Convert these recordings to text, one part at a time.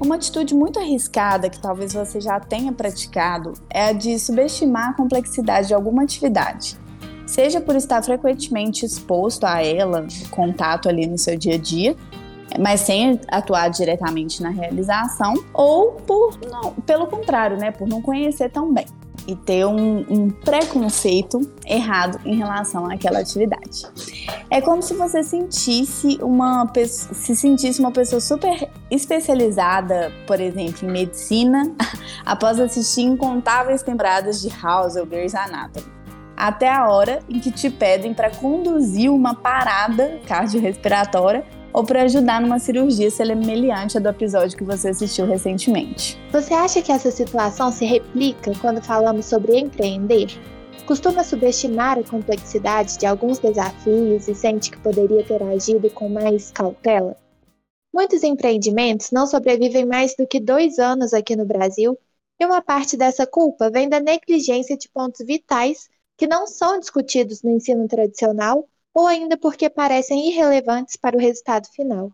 Uma atitude muito arriscada que talvez você já tenha praticado é a de subestimar a complexidade de alguma atividade. Seja por estar frequentemente exposto a ela, contato ali no seu dia a dia, mas sem atuar diretamente na realização, ou por não, pelo contrário, né, por não conhecer tão bem e ter um, um, preconceito errado em relação àquela atividade. É como se você sentisse uma se sentisse uma pessoa super especializada, por exemplo, em medicina, após assistir incontáveis temporadas de House ou Grey's Anatomy. Até a hora em que te pedem para conduzir uma parada cardiorrespiratória ou para ajudar numa cirurgia semelhante à do episódio que você assistiu recentemente. Você acha que essa situação se replica quando falamos sobre empreender? Costuma subestimar a complexidade de alguns desafios e sente que poderia ter agido com mais cautela? Muitos empreendimentos não sobrevivem mais do que dois anos aqui no Brasil, e uma parte dessa culpa vem da negligência de pontos vitais que não são discutidos no ensino tradicional ou ainda porque parecem irrelevantes para o resultado final.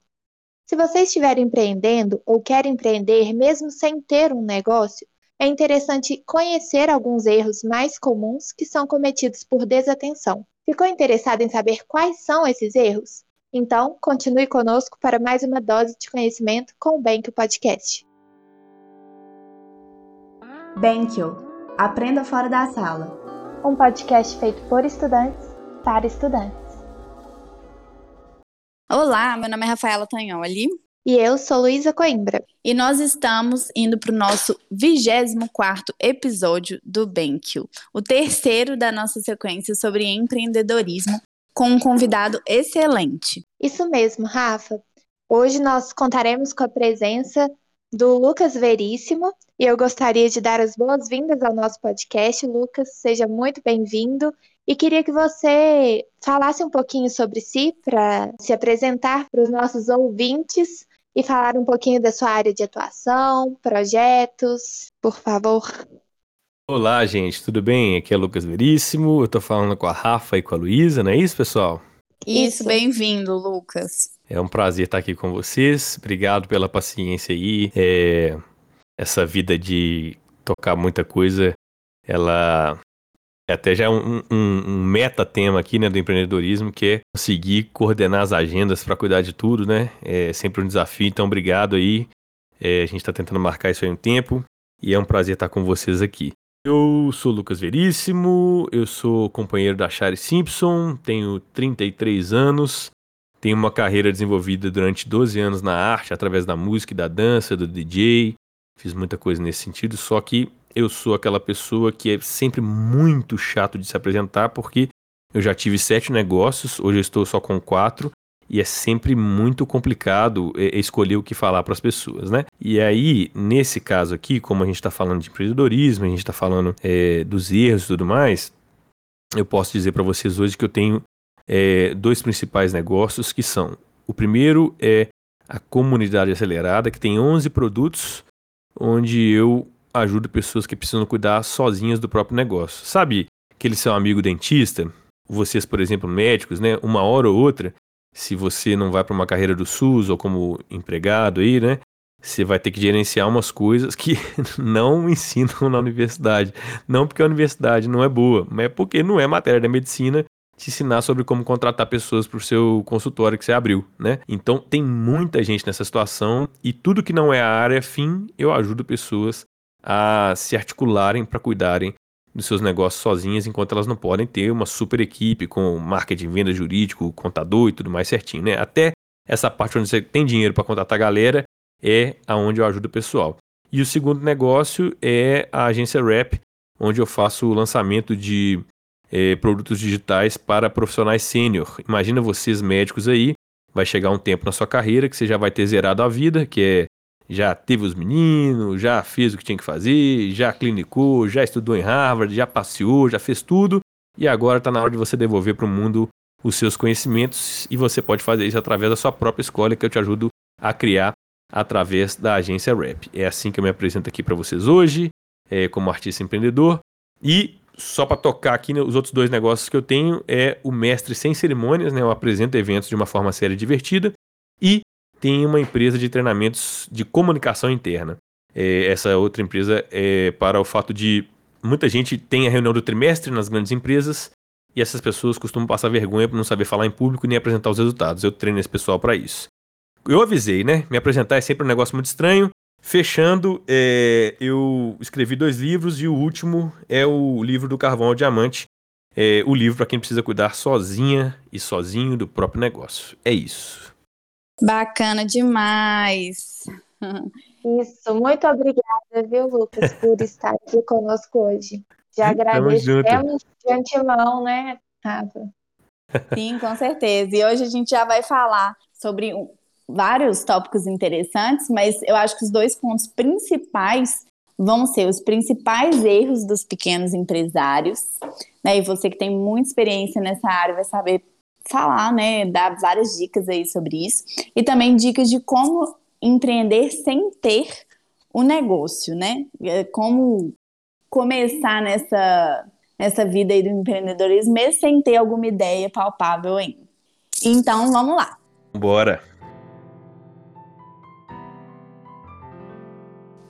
Se você estiver empreendendo ou quer empreender mesmo sem ter um negócio, é interessante conhecer alguns erros mais comuns que são cometidos por desatenção. Ficou interessado em saber quais são esses erros? Então, continue conosco para mais uma dose de conhecimento com o Benquio Podcast. Benquio, aprenda fora da sala. Um podcast feito por estudantes para estudantes. Olá, meu nome é Rafaela Tagnoli. E eu sou Luísa Coimbra. E nós estamos indo para o nosso 24 episódio do BenQ, o terceiro da nossa sequência sobre empreendedorismo, com um convidado excelente. Isso mesmo, Rafa. Hoje nós contaremos com a presença do Lucas Veríssimo e eu gostaria de dar as boas-vindas ao nosso podcast. Lucas, seja muito bem-vindo e queria que você falasse um pouquinho sobre si para se apresentar para os nossos ouvintes e falar um pouquinho da sua área de atuação, projetos, por favor. Olá, gente, tudo bem? Aqui é Lucas Veríssimo, eu estou falando com a Rafa e com a Luísa, não é isso, pessoal? Isso, bem-vindo, Lucas. É um prazer estar aqui com vocês, obrigado pela paciência aí. É... Essa vida de tocar muita coisa, ela até já um, um, um meta-tema aqui, né, do empreendedorismo, que é conseguir coordenar as agendas para cuidar de tudo, né? É sempre um desafio, então obrigado aí. É, a gente está tentando marcar isso aí um tempo e é um prazer estar com vocês aqui. Eu sou Lucas Veríssimo, eu sou companheiro da Shari Simpson, tenho 33 anos, tenho uma carreira desenvolvida durante 12 anos na arte, através da música e da dança, do DJ, fiz muita coisa nesse sentido, só que eu sou aquela pessoa que é sempre muito chato de se apresentar, porque eu já tive sete negócios, hoje eu estou só com quatro, e é sempre muito complicado é, escolher o que falar para as pessoas, né? E aí, nesse caso aqui, como a gente está falando de empreendedorismo, a gente está falando é, dos erros e tudo mais, eu posso dizer para vocês hoje que eu tenho é, dois principais negócios que são: o primeiro é a comunidade acelerada, que tem 11 produtos, onde eu ajuda pessoas que precisam cuidar sozinhas do próprio negócio. Sabe aquele seu amigo dentista? Vocês, por exemplo, médicos, né? Uma hora ou outra, se você não vai para uma carreira do SUS ou como empregado aí, né? Você vai ter que gerenciar umas coisas que não ensinam na universidade. Não porque a universidade não é boa, mas é porque não é matéria da medicina te ensinar sobre como contratar pessoas para o seu consultório que você abriu, né? Então tem muita gente nessa situação e tudo que não é a área fim, eu ajudo pessoas a se articularem para cuidarem dos seus negócios sozinhas, enquanto elas não podem ter uma super equipe com marketing, venda jurídico, contador e tudo mais certinho, né? Até essa parte onde você tem dinheiro para contratar a galera é aonde eu ajudo o pessoal. E o segundo negócio é a agência Rap, onde eu faço o lançamento de é, produtos digitais para profissionais sênior. Imagina vocês médicos aí, vai chegar um tempo na sua carreira que você já vai ter zerado a vida, que é já teve os meninos, já fez o que tinha que fazer, já clinicou, já estudou em Harvard, já passeou, já fez tudo, e agora está na hora de você devolver para o mundo os seus conhecimentos e você pode fazer isso através da sua própria escola que eu te ajudo a criar através da agência Rap. É assim que eu me apresento aqui para vocês hoje, é, como artista empreendedor. E só para tocar aqui, né, os outros dois negócios que eu tenho é o Mestre Sem Cerimônias, né, eu apresento eventos de uma forma séria e divertida, e tem uma empresa de treinamentos de comunicação interna. É, essa outra empresa é para o fato de muita gente tem a reunião do trimestre nas grandes empresas e essas pessoas costumam passar vergonha por não saber falar em público nem apresentar os resultados. Eu treino esse pessoal para isso. Eu avisei, né? Me apresentar é sempre um negócio muito estranho. Fechando, é, eu escrevi dois livros e o último é o livro do Carvão ao Diamante. É, o livro para quem precisa cuidar sozinha e sozinho do próprio negócio. É isso. Bacana demais. Isso, muito obrigada, viu, Lucas, por estar aqui conosco hoje. Já agradecemos de antemão, né, Rafa? Sim, com certeza. E hoje a gente já vai falar sobre um, vários tópicos interessantes, mas eu acho que os dois pontos principais vão ser os principais erros dos pequenos empresários, né? E você que tem muita experiência nessa área vai saber falar, né, dar várias dicas aí sobre isso, e também dicas de como empreender sem ter o negócio, né? É, como começar nessa, nessa vida aí do empreendedorismo mesmo sem ter alguma ideia palpável ainda. Então, vamos lá. Bora.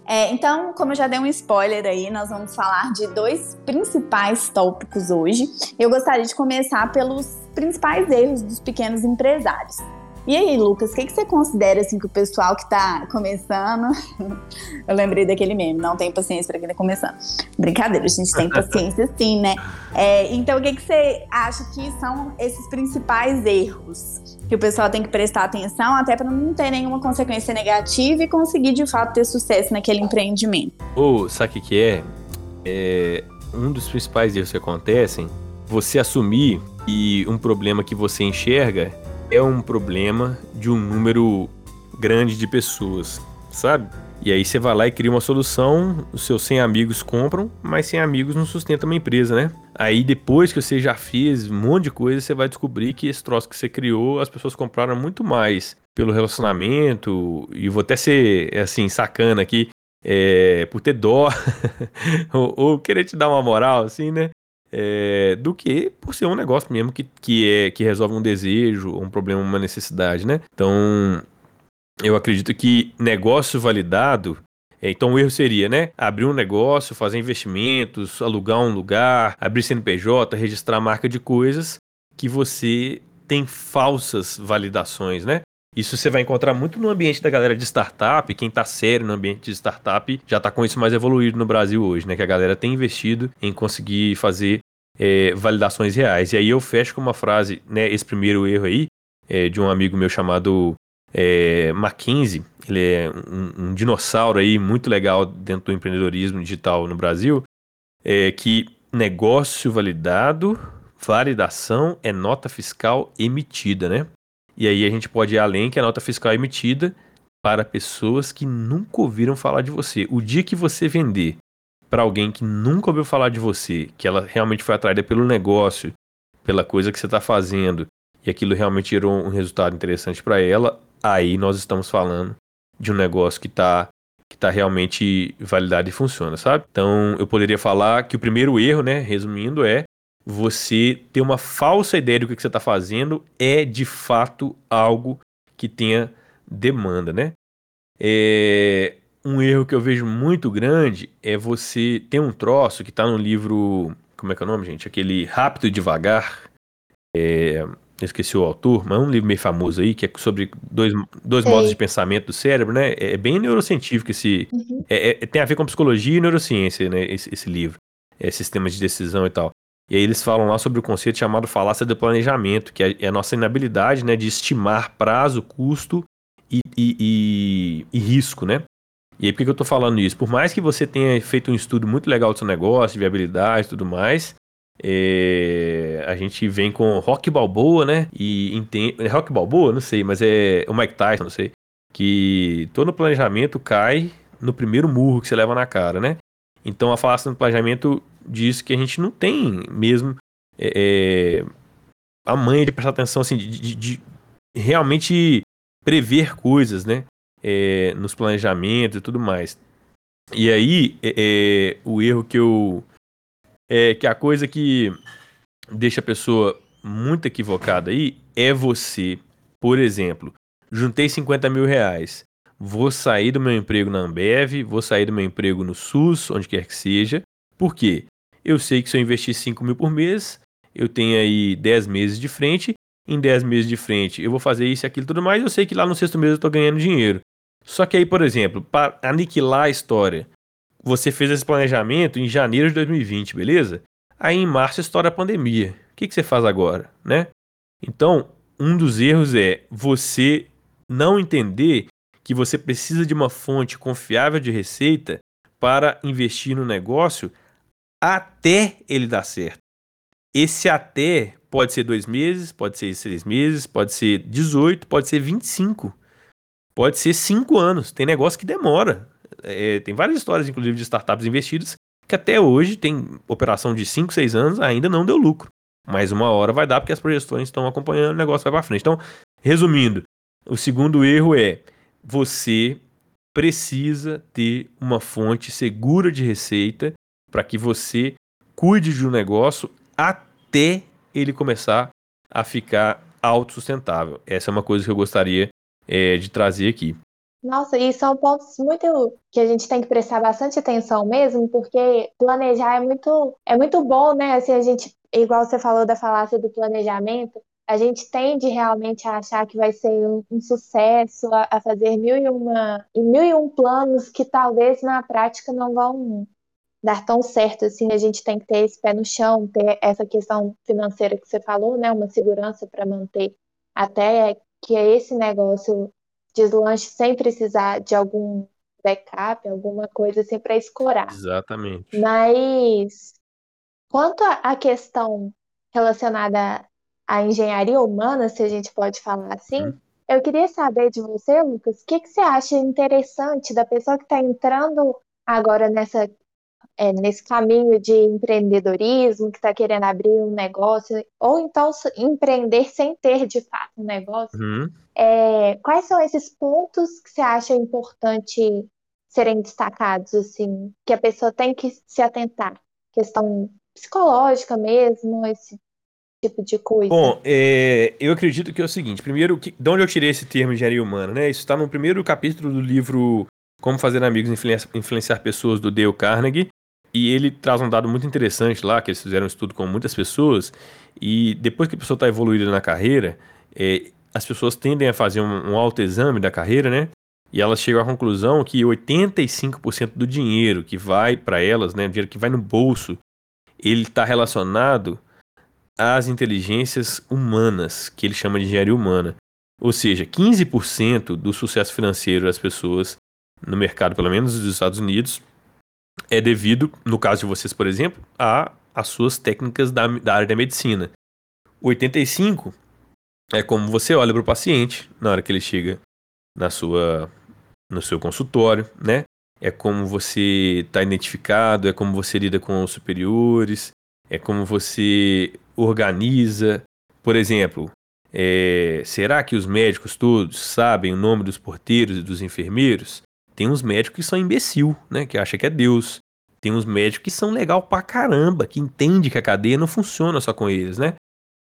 É, então, como eu já dei um spoiler aí, nós vamos falar de dois principais tópicos hoje. Eu gostaria de começar pelos principais erros dos pequenos empresários. E aí, Lucas, o que, que você considera assim que o pessoal que está começando? Eu lembrei daquele meme, não tem paciência para quem está começando. Brincadeira, a gente tem paciência sim, né? É, então, o que, que você acha que são esses principais erros que o pessoal tem que prestar atenção, até para não ter nenhuma consequência negativa e conseguir de fato ter sucesso naquele empreendimento? Ou, sabe o que é? é? Um dos principais erros que acontecem, você assumir e um problema que você enxerga é um problema de um número grande de pessoas, sabe? E aí você vai lá e cria uma solução, os seus 100 amigos compram, mas 100 amigos não sustentam uma empresa, né? Aí depois que você já fez um monte de coisa, você vai descobrir que esse troço que você criou, as pessoas compraram muito mais pelo relacionamento, e vou até ser, assim, sacana aqui, é, por ter dó, ou, ou, querer te dar uma moral, assim, né? É, do que por ser um negócio mesmo que, que, é, que resolve um desejo, um problema, uma necessidade, né? Então, eu acredito que negócio validado é, então o erro seria, né? Abrir um negócio, fazer investimentos, alugar um lugar, abrir CNPJ, registrar marca de coisas que você tem falsas validações, né? Isso você vai encontrar muito no ambiente da galera de startup. Quem está sério no ambiente de startup já está com isso mais evoluído no Brasil hoje, né? Que a galera tem investido em conseguir fazer é, validações reais. E aí eu fecho com uma frase, né? Esse primeiro erro aí, é, de um amigo meu chamado é, Mackenzie. Ele é um, um, dinossauro aí muito legal dentro do empreendedorismo digital no Brasil. É que negócio validado, validação é nota fiscal emitida, né? E aí a gente pode ir além que a nota fiscal é emitida para pessoas que nunca ouviram falar de você. O dia que você vender para alguém que nunca ouviu falar de você, que ela realmente foi atraída pelo negócio, pela coisa que você está fazendo, e aquilo realmente gerou um resultado interessante para ela, aí nós estamos falando de um negócio que está que tá realmente validado e funciona, sabe? Então, eu poderia falar que o primeiro erro, né, resumindo, é você ter uma falsa ideia do que você está fazendo é de fato algo que tenha demanda, né? É, um erro que eu vejo muito grande é você ter um troço que está no livro. Como é que é o nome, gente? Aquele Rápido e Devagar. É, eu esqueci o autor, mas é um livro meio famoso aí, que é sobre dois, dois modos de pensamento do cérebro, né? É, é bem neurocientífico esse. Uhum. É, é, tem a ver com psicologia e neurociência, né? Esse, esse livro. É, sistemas de decisão e tal. E aí eles falam lá sobre o conceito chamado falácia do planejamento, que é, é a nossa inabilidade né, de estimar prazo, custo e, e, e, e risco, né? E aí por que, eu estou falando isso? Por mais que você tenha feito um estudo muito legal do seu negócio, de viabilidade e tudo mais, é, a gente vem com Rock Balboa, né? E entende. É Rock Balboa? Não sei, mas é o Mike Tyson, não sei. Que todo planejamento cai no primeiro murro que você leva na cara, né? Então a falácia do planejamento diz que a gente não tem mesmo é, é, a manha de prestar atenção, assim, de, de, de realmente prever coisas, né? É, nos planejamentos e tudo mais. E aí, é, é, o erro que eu. É que a coisa que deixa a pessoa muito equivocada aí é você, por exemplo, juntei 50 mil reais. Vou sair do meu emprego na Ambev, vou sair do meu emprego no SUS, onde quer que seja. Por quê? Eu sei que se eu investir 5 mil por mês, eu tenho aí 10 meses de frente. Em 10 meses de frente, eu vou fazer isso e aquilo tudo mais. Eu sei que lá no sexto mês eu estou ganhando dinheiro. Só que aí, por exemplo, para aniquilar a história, você fez esse planejamento em janeiro de 2020, beleza? Aí em março estoura a pandemia. O que, que você faz agora, né? Então, um dos erros é você não entender que você precisa de uma fonte confiável de receita para investir no negócio até ele dar certo. Esse até pode ser dois meses, pode ser seis meses, pode ser 18, pode ser 25, pode ser cinco anos. Tem negócio que demora. É, tem várias histórias, inclusive, de startups investidas que até hoje tem operação de 5, 6 anos, ainda não deu lucro. Mas uma hora vai dar porque as projeções estão acompanhando, o negócio vai para frente. Então, resumindo, o segundo erro é você precisa ter uma fonte segura de receita para que você cuide de um negócio até ele começar a ficar autossustentável. Essa é uma coisa que eu gostaria é, de trazer aqui. Nossa, e são pontos muito que a gente tem que prestar bastante atenção mesmo, porque planejar é muito, é muito bom, né? Assim, a gente, igual você falou da falácia do planejamento, a gente tende realmente a achar que vai ser um, um sucesso, a, a, fazer mil e, uma, mil e um planos que talvez na prática não vão dar tão certo assim. A gente tem que ter esse pé no chão, ter essa questão financeira que você falou, né? Uma segurança para manter até que esse negócio deslanche sem precisar de algum backup, alguma coisa assim para escorar. Exatamente. Mas quanto à questão relacionada a engenharia humana, se a gente pode falar assim. Hum. Eu queria saber de você, Lucas, o que, que você acha interessante da pessoa que está entrando agora nessa, é, nesse caminho de empreendedorismo, que está querendo abrir um negócio, ou então empreender sem ter de fato um negócio. Uhum. É, quais são esses pontos que você acha importante serem destacados, assim, que a pessoa tem que se atentar? Questão psicológica mesmo, esse tipo de coisa? Bom, é, eu acredito que é o seguinte: primeiro, que, de onde eu tirei esse termo engenharia humana, né? Isso está no primeiro capítulo do livro Como Fazer Amigos Influenciar, Influenciar Pessoas, do Dale Carnegie. E ele traz um dado muito interessante lá, que eles fizeram um estudo com muitas pessoas, e depois que a pessoa está evoluída na carreira, é, as pessoas tendem a fazer um, um autoexame da carreira, né? E elas chegam à conclusão que 85% do dinheiro que vai para elas, né, dinheiro que vai no bolso, ele está relacionado às inteligências humanas, que ele chama de engenharia humana. Ou seja, 15% do sucesso financeiro das pessoas no mercado, pelo menos dos Estados Unidos, é devido, no caso de vocês, por exemplo, a as suas técnicas da, da área da medicina. 85 é como você olha para o paciente na hora que ele chega na sua no seu consultório, né? É como você está identificado, é como você lida com os superiores, é como você organiza. Por exemplo, é, será que os médicos todos sabem o nome dos porteiros e dos enfermeiros? Tem uns médicos que são imbecil, né? Que acha que é Deus. Tem uns médicos que são legal pra caramba, que entende que a cadeia não funciona só com eles, né?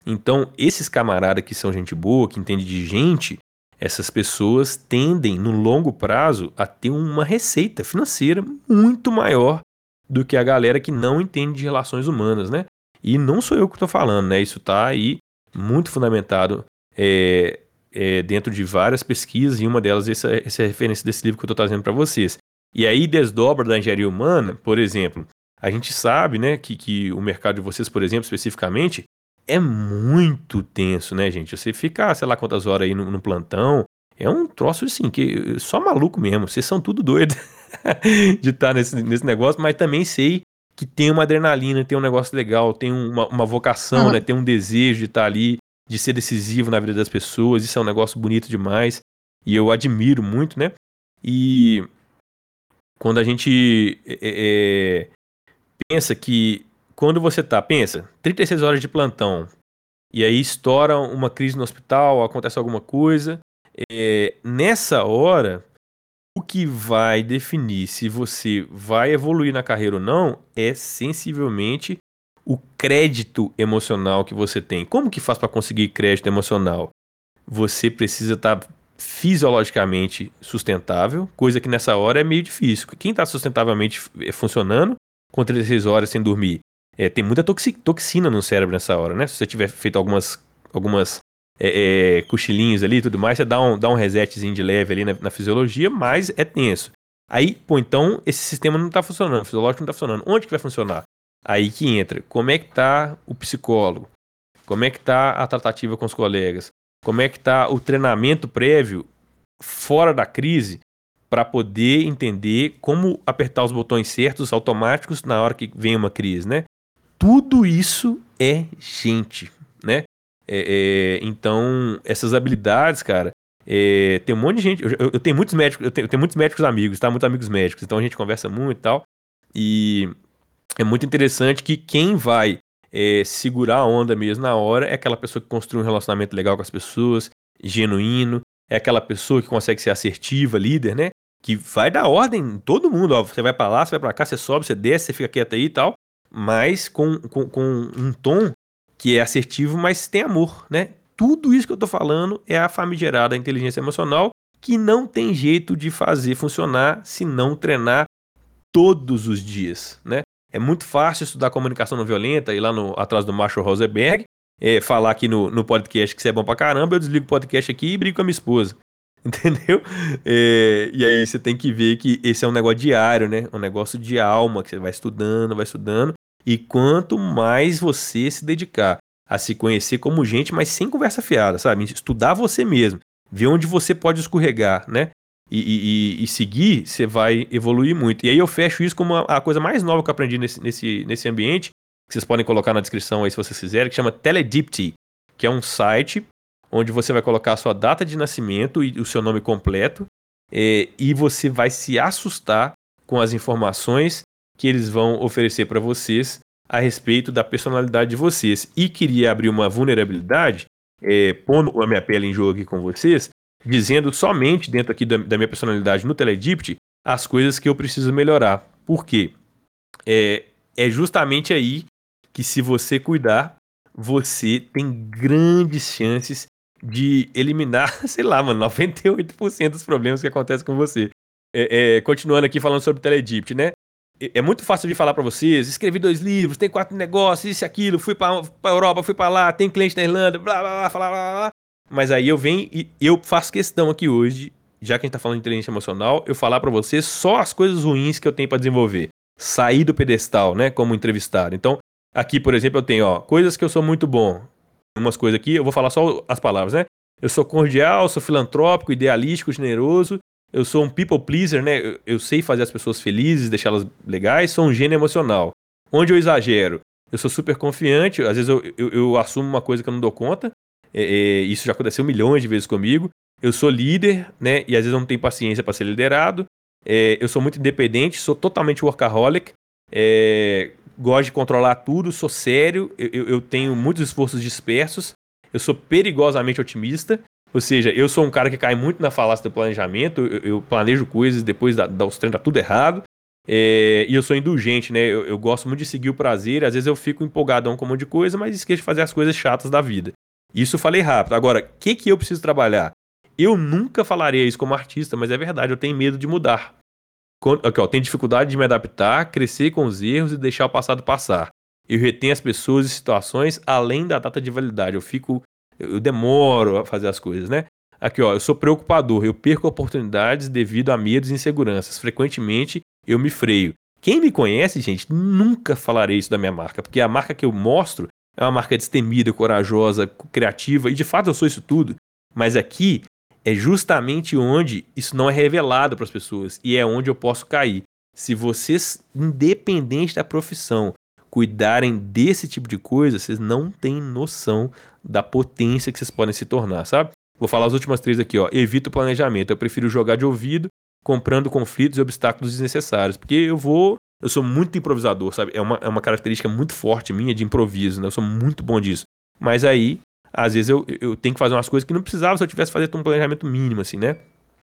Então, esses camaradas que são gente boa, que entende de gente, essas pessoas tendem, no longo prazo, a ter uma receita financeira muito maior do que a galera que não entende de relações humanas, né? E não sou eu que estou falando, né? Isso está aí muito fundamentado é, é, dentro de várias pesquisas, e uma delas essa, essa é a referência desse livro que eu estou trazendo para vocês. E aí, desdobra da engenharia humana, por exemplo, a gente sabe né, que, que o mercado de vocês, por exemplo, especificamente, é muito tenso, né, gente? Você fica, sei lá quantas horas aí no, no plantão, é um troço assim, que só maluco mesmo, vocês são tudo doido. de estar nesse, nesse negócio, mas também sei que tem uma adrenalina, tem um negócio legal, tem uma, uma vocação, uhum. né? Tem um desejo de estar ali, de ser decisivo na vida das pessoas. Isso é um negócio bonito demais. E eu admiro muito, né? E quando a gente é, é, pensa que. Quando você tá, pensa, 36 horas de plantão, e aí estoura uma crise no hospital, acontece alguma coisa. É, nessa hora, o que vai definir se você vai evoluir na carreira ou não é sensivelmente o crédito emocional que você tem. Como que faz para conseguir crédito emocional? Você precisa estar tá fisiologicamente sustentável, coisa que nessa hora é meio difícil. Quem está sustentavelmente eh, funcionando, com 36 horas sem dormir, é, tem muita toxina no cérebro nessa hora, né? Se você tiver feito algumas, algumas é, é, cochilinhos ali e tudo mais, você dá um, dá um resetzinho de leve ali na, na, fisiologia, mas é tenso. Aí, pô, então esse sistema não está funcionando, o fisiológico não está funcionando. Onde que vai funcionar? Aí que entra. Como é que tá o psicólogo? Como é que tá a tratativa com os colegas? Como é que tá o treinamento prévio fora da crise para poder entender como apertar os botões certos automáticos na hora que vem uma crise, né? Tudo isso é gente, né? É, é, então, essas habilidades, cara, é, tem um monte de gente. Eu, eu, tenho muitos médicos, eu tenho, eu tenho, muitos médicos amigos, tá? Muitos amigos médicos, então a gente conversa muito e tal. E é muito interessante que quem vai é, segurar a onda mesmo na hora é aquela pessoa que construi um relacionamento legal com as pessoas, genuíno, é aquela pessoa que consegue ser assertiva, líder, né? Que vai dar ordem em todo mundo, ó, você vai para lá, você vai para cá, você sobe, você desce, você fica quieto aí e tal, mas com, com, com um tom que é assertivo, mas tem amor, né? Tudo isso que eu tô falando é a famigerada inteligência emocional que não tem jeito de fazer funcionar se não treinar todos os dias, né? É muito fácil estudar comunicação não violenta, ir lá no, atrás do Marshall Rosenberg, é, falar aqui no, no podcast que você é bom pra caramba, eu desligo o podcast aqui e brigo com a minha esposa. Entendeu? É, e aí você tem que ver que esse é um negócio diário, né? Um negócio de alma, que você vai estudando, vai estudando. E quanto mais você se dedicar a se conhecer como gente, mas sem conversa fiada, sabe? Estudar você mesmo, ver onde você pode escorregar, né? E, e, e, seguir, você vai evoluir muito. E aí eu fecho isso como a, a, coisa mais nova que eu aprendi nesse, nesse, nesse ambiente, que vocês podem colocar na descrição aí se vocês quiserem, que chama Teledipty, que é um site onde você vai colocar a sua data de nascimento e o seu nome completo, é, e você vai se assustar com as informações que eles vão oferecer para vocês a respeito da personalidade de vocês. E queria abrir uma vulnerabilidade, é, pondo a minha pele em jogo aqui com vocês, dizendo somente dentro aqui da, da minha personalidade no Teledipt as coisas que eu preciso melhorar. Por quê? É, é justamente aí que se você cuidar, você tem grandes chances de eliminar, sei lá, mano, 98% dos problemas que acontecem com você. É, é, continuando aqui falando sobre Teledipt, né? É, é muito fácil de falar para vocês, escrevi dois livros, tem quatro negócios, isso e aquilo, fui pra, pra Europa, fui para lá, tem cliente na Irlanda, blá blá blá, blá, blá, blá. Mas aí eu venho e eu faço questão aqui hoje, já que a gente tá falando de inteligência emocional, eu falar para você só as coisas ruins que eu tenho para desenvolver. Sair do pedestal, né, como entrevistado. Então, aqui, por exemplo, eu tenho, ó, coisas que eu sou muito bom. Umas coisas aqui, eu vou falar só as palavras, né? Eu sou cordial, sou filantrópico, idealístico, generoso. Eu sou um people pleaser, né? Eu, eu sei fazer as pessoas felizes, deixá-las legais. Sou um gênio emocional. Onde eu exagero? Eu sou super confiante. Às vezes eu, eu, eu assumo uma coisa que eu não dou conta. É, é, isso já aconteceu milhões de vezes comigo. Eu sou líder, né? E às vezes eu não tenho paciência para ser liderado. É, eu sou muito independente, sou totalmente workaholic. É, gosto de controlar tudo, sou sério. Eu, eu, tenho muitos esforços dispersos. Eu sou perigosamente otimista. Ou seja, eu sou um cara que cai muito na falácia do planejamento. Eu, eu planejo coisas depois da, da, os treinos tudo errado. É, e eu sou indulgente, né? Eu, eu, gosto muito de seguir o prazer. Às vezes eu fico empolgadão com um monte de coisa, mas esqueço de fazer as coisas chatas da vida. Isso falei rápido. Agora, o que, que eu preciso trabalhar? Eu nunca falaria isso como artista, mas é verdade, eu tenho medo de mudar. Aqui, ó, tenho dificuldade de me adaptar, crescer com os erros e deixar o passado passar. Eu retenho as pessoas e situações além da data de validade. Eu fico. Eu demoro a fazer as coisas, né? Aqui, ó, eu sou preocupador, eu perco oportunidades devido a medos e inseguranças. Frequentemente eu me freio. Quem me conhece, gente, nunca falarei isso da minha marca, porque a marca que eu mostro é uma marca destemida, corajosa, criativa, e de fato eu sou isso tudo. Mas aqui é justamente onde isso não é revelado para as pessoas e é onde eu posso cair. Se vocês, independente da profissão, cuidarem desse tipo de coisa, vocês não têm noção da potência que vocês podem se tornar, sabe? Vou falar as últimas três aqui, ó. Evito o planejamento. Eu prefiro jogar de ouvido, comprando conflitos e obstáculos desnecessários. Porque eu vou eu sou muito improvisador, sabe? É uma, é uma característica muito forte minha de improviso, né? Eu sou muito bom disso. Mas aí, às vezes, eu, eu tenho que fazer umas coisas que não precisava se eu tivesse fazer um planejamento mínimo, assim, né?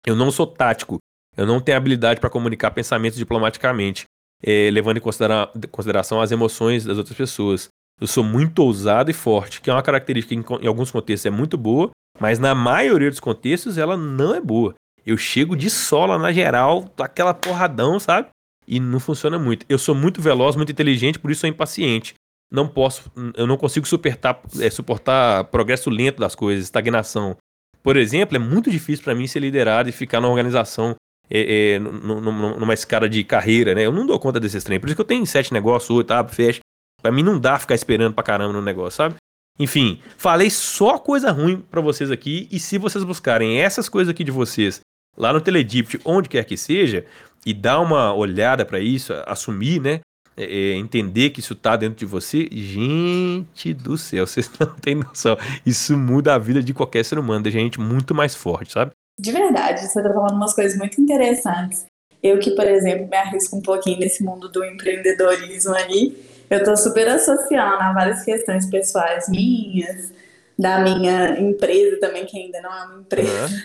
Eu não sou tático. Eu não tenho habilidade para comunicar pensamentos diplomaticamente, é, levando em considera consideração as emoções das outras pessoas. Eu sou muito ousado e forte, que é uma característica que em, em alguns contextos é muito boa, Mas na maioria dos contextos ela não é boa. Eu chego de sola na geral, aquela porradão, sabe? E não funciona muito. Eu sou muito veloz, muito inteligente, por isso sou impaciente. Não posso, eu não consigo suportar, é, suportar progresso lento das coisas, estagnação. Por exemplo, é muito difícil para mim ser liderado e ficar numa organização é, é, numa escada de carreira, né? Eu não dou conta desses trem. Por isso que eu tenho sete negócios, oito, abre, fecha. Pra mim não dá ficar esperando pra caramba no negócio, sabe? Enfim, falei só coisa ruim para vocês aqui. E se vocês buscarem essas coisas aqui de vocês lá no Teledipt, onde quer que seja, e dar uma olhada para isso, assumir, né? É, é, entender que isso tá dentro de você, gente do céu, vocês não têm noção. Isso muda a vida de qualquer ser humano, deixa a gente muito mais forte, sabe? De verdade, você tá falando umas coisas muito interessantes. Eu que, por exemplo, me arrisco um pouquinho nesse mundo do empreendedorismo aí, eu tô super associando a várias questões pessoais minhas, da minha empresa também, que ainda não é uma empresa uhum.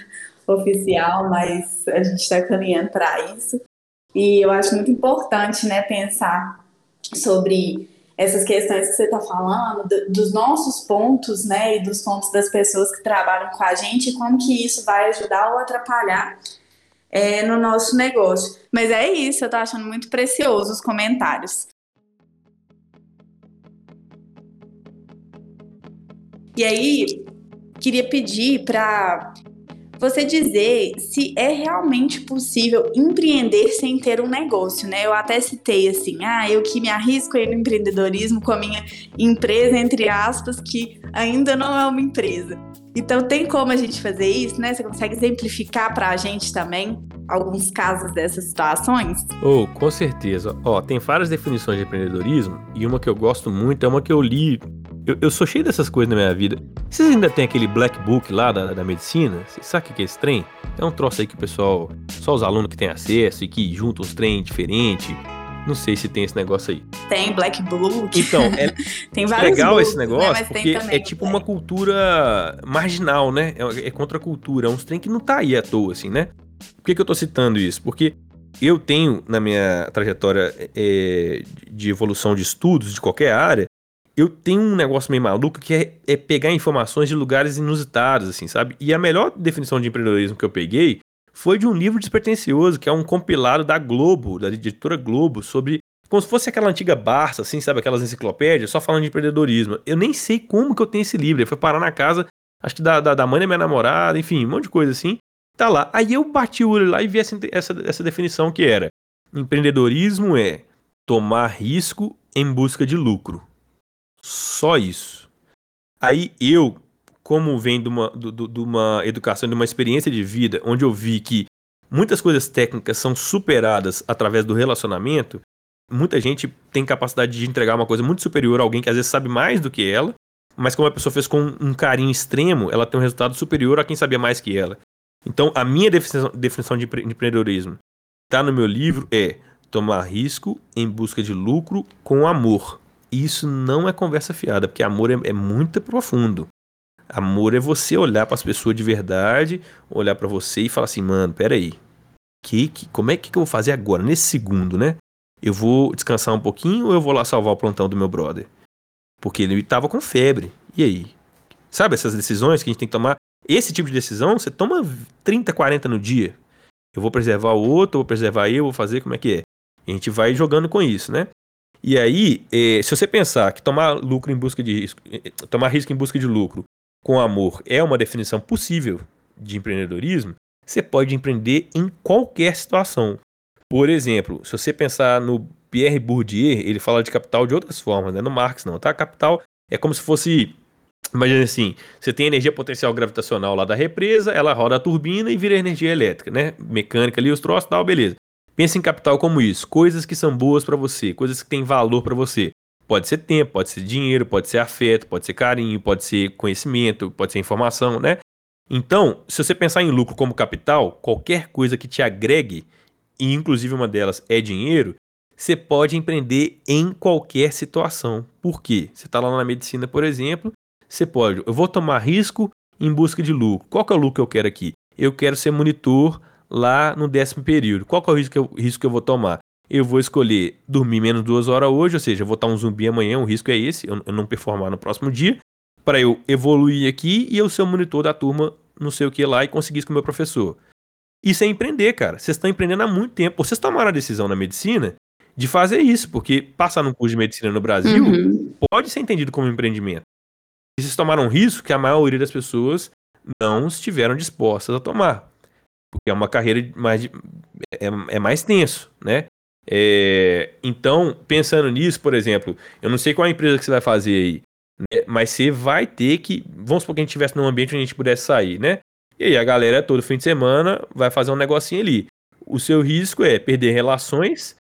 Oficial, mas a gente está caminhando para isso. E eu acho muito importante, né, pensar sobre essas questões que você está falando, dos nossos pontos, né, e dos pontos das pessoas que trabalham com a gente, e como que isso vai ajudar ou atrapalhar é, no nosso negócio. Mas é isso, eu estou achando muito precioso os comentários. E aí, queria pedir para você dizer se é realmente possível empreender sem ter um negócio, né? Eu até citei assim, ah, eu que me arrisco aí no empreendedorismo com a minha empresa, entre aspas, que ainda não é uma empresa. Então tem como a gente fazer isso, né? Você consegue exemplificar para a gente também alguns casos dessas situações? Oh, com certeza. Ó, tem várias definições de empreendedorismo e uma que eu gosto muito é uma que eu li eu, eu, sou cheio dessas coisas na minha vida. Vocês ainda tem aquele black book lá da, da medicina? Vocês sabem o que é esse trem? É um troço aí que o pessoal, só os alunos que têm acesso e que juntam os trem diferentes. Não sei se tem esse negócio aí. Tem Black Book. Então, é tem vários legal books, esse né? negócio né? porque é tipo uma cultura marginal, né? É, é contra a cultura. É uns trem que não tá aí à toa, assim, né? Por que, que eu tô citando isso? Porque eu tenho na minha trajetória é, de evolução de estudos de qualquer área, eu tenho um negócio meio maluco que é, é, pegar informações de lugares inusitados, assim, sabe? E a melhor definição de empreendedorismo que eu peguei foi de um livro despretensioso, que é um compilado da Globo, da editora Globo, sobre. Como se fosse aquela antiga Barça, assim, sabe? Aquelas enciclopédias, só falando de empreendedorismo. Eu nem sei como que eu tenho esse livro. Ele foi parar na casa, acho que da, da, da mãe da minha namorada, enfim, um monte de coisa assim. Tá lá. Aí eu bati o olho lá e vi essa, essa, essa definição que era: empreendedorismo é tomar risco em busca de lucro. Só isso. Aí eu, como vem de uma, de, de uma educação, de uma experiência de vida, onde eu vi que muitas coisas técnicas são superadas através do relacionamento, muita gente tem capacidade de entregar uma coisa muito superior a alguém que às vezes sabe mais do que ela, mas como a pessoa fez com um carinho extremo, ela tem um resultado superior a quem sabia mais que ela. Então, a minha definição, definição de empreendedorismo está no meu livro é tomar risco em busca de lucro com amor isso não é conversa fiada, porque amor é, é muito profundo. Amor é você olhar para as pessoas de verdade, olhar para você e falar assim, mano, peraí, que, que, como é que, que eu vou fazer agora, nesse segundo, né? Eu vou descansar um pouquinho ou eu vou lá salvar o plantão do meu brother? Porque ele estava com febre. E aí? Sabe essas decisões que a gente tem que tomar? Esse tipo de decisão, você toma 30, 40 no dia. Eu vou preservar o outro, vou preservar eu, vou fazer como é que é. a gente vai jogando com isso, né? E aí, eh, se você pensar que tomar lucro em busca de risco, eh, eh, tomar risco em busca de lucro com amor é uma definição possível de empreendedorismo, você pode empreender em qualquer situação. Por exemplo, se você pensar no Pierre Bourdieu, ele fala de capital de outras formas, né? No Marx não, tá? Capital é como se fosse Imagina assim, você tem energia potencial gravitacional lá da represa, ela roda a turbina e vira energia elétrica, né? Mecânica ali, os troços, tal, beleza. Pense em capital como isso, coisas que são boas para você, coisas que têm valor para você. Pode ser tempo, pode ser dinheiro, pode ser afeto, pode ser carinho, pode ser conhecimento, pode ser informação, né? Então, se você pensar em lucro como capital, qualquer coisa que te agregue, e inclusive uma delas é dinheiro, você pode empreender em qualquer situação. Por quê? Você está lá na medicina, por exemplo, você pode, eu vou tomar risco em busca de lucro. Qual que é o lucro que eu quero aqui? Eu quero ser monitor lá no décimo período. Qual é o risco que eu, risco que eu vou tomar? Eu vou escolher dormir menos duas horas hoje, ou seja, eu vou estar um zumbi amanhã, o risco é esse, eu, eu não performar no próximo dia. para eu evoluir aqui e eu ser o monitor da turma, não sei o que lá, e conseguir isso com o meu professor. Isso é empreender, cara. Vocês estão empreendendo há muito tempo. Vocês tomaram a decisão na medicina de fazer isso, porque passar num curso de medicina no Brasil uhum. pode ser entendido como empreendimento. E vocês tomaram um risco que a maioria das pessoas não estiveram dispostas a tomar. Porque é uma carreira mais, é, é mais tenso, né? É, então, pensando nisso, por exemplo, eu não sei qual a empresa que você vai fazer aí, né? mas você vai ter que. Vamos supor que a gente estivesse num ambiente onde a gente pudesse sair, né? E aí a galera todo fim de semana vai fazer um negocinho ali. O seu risco é perder relações.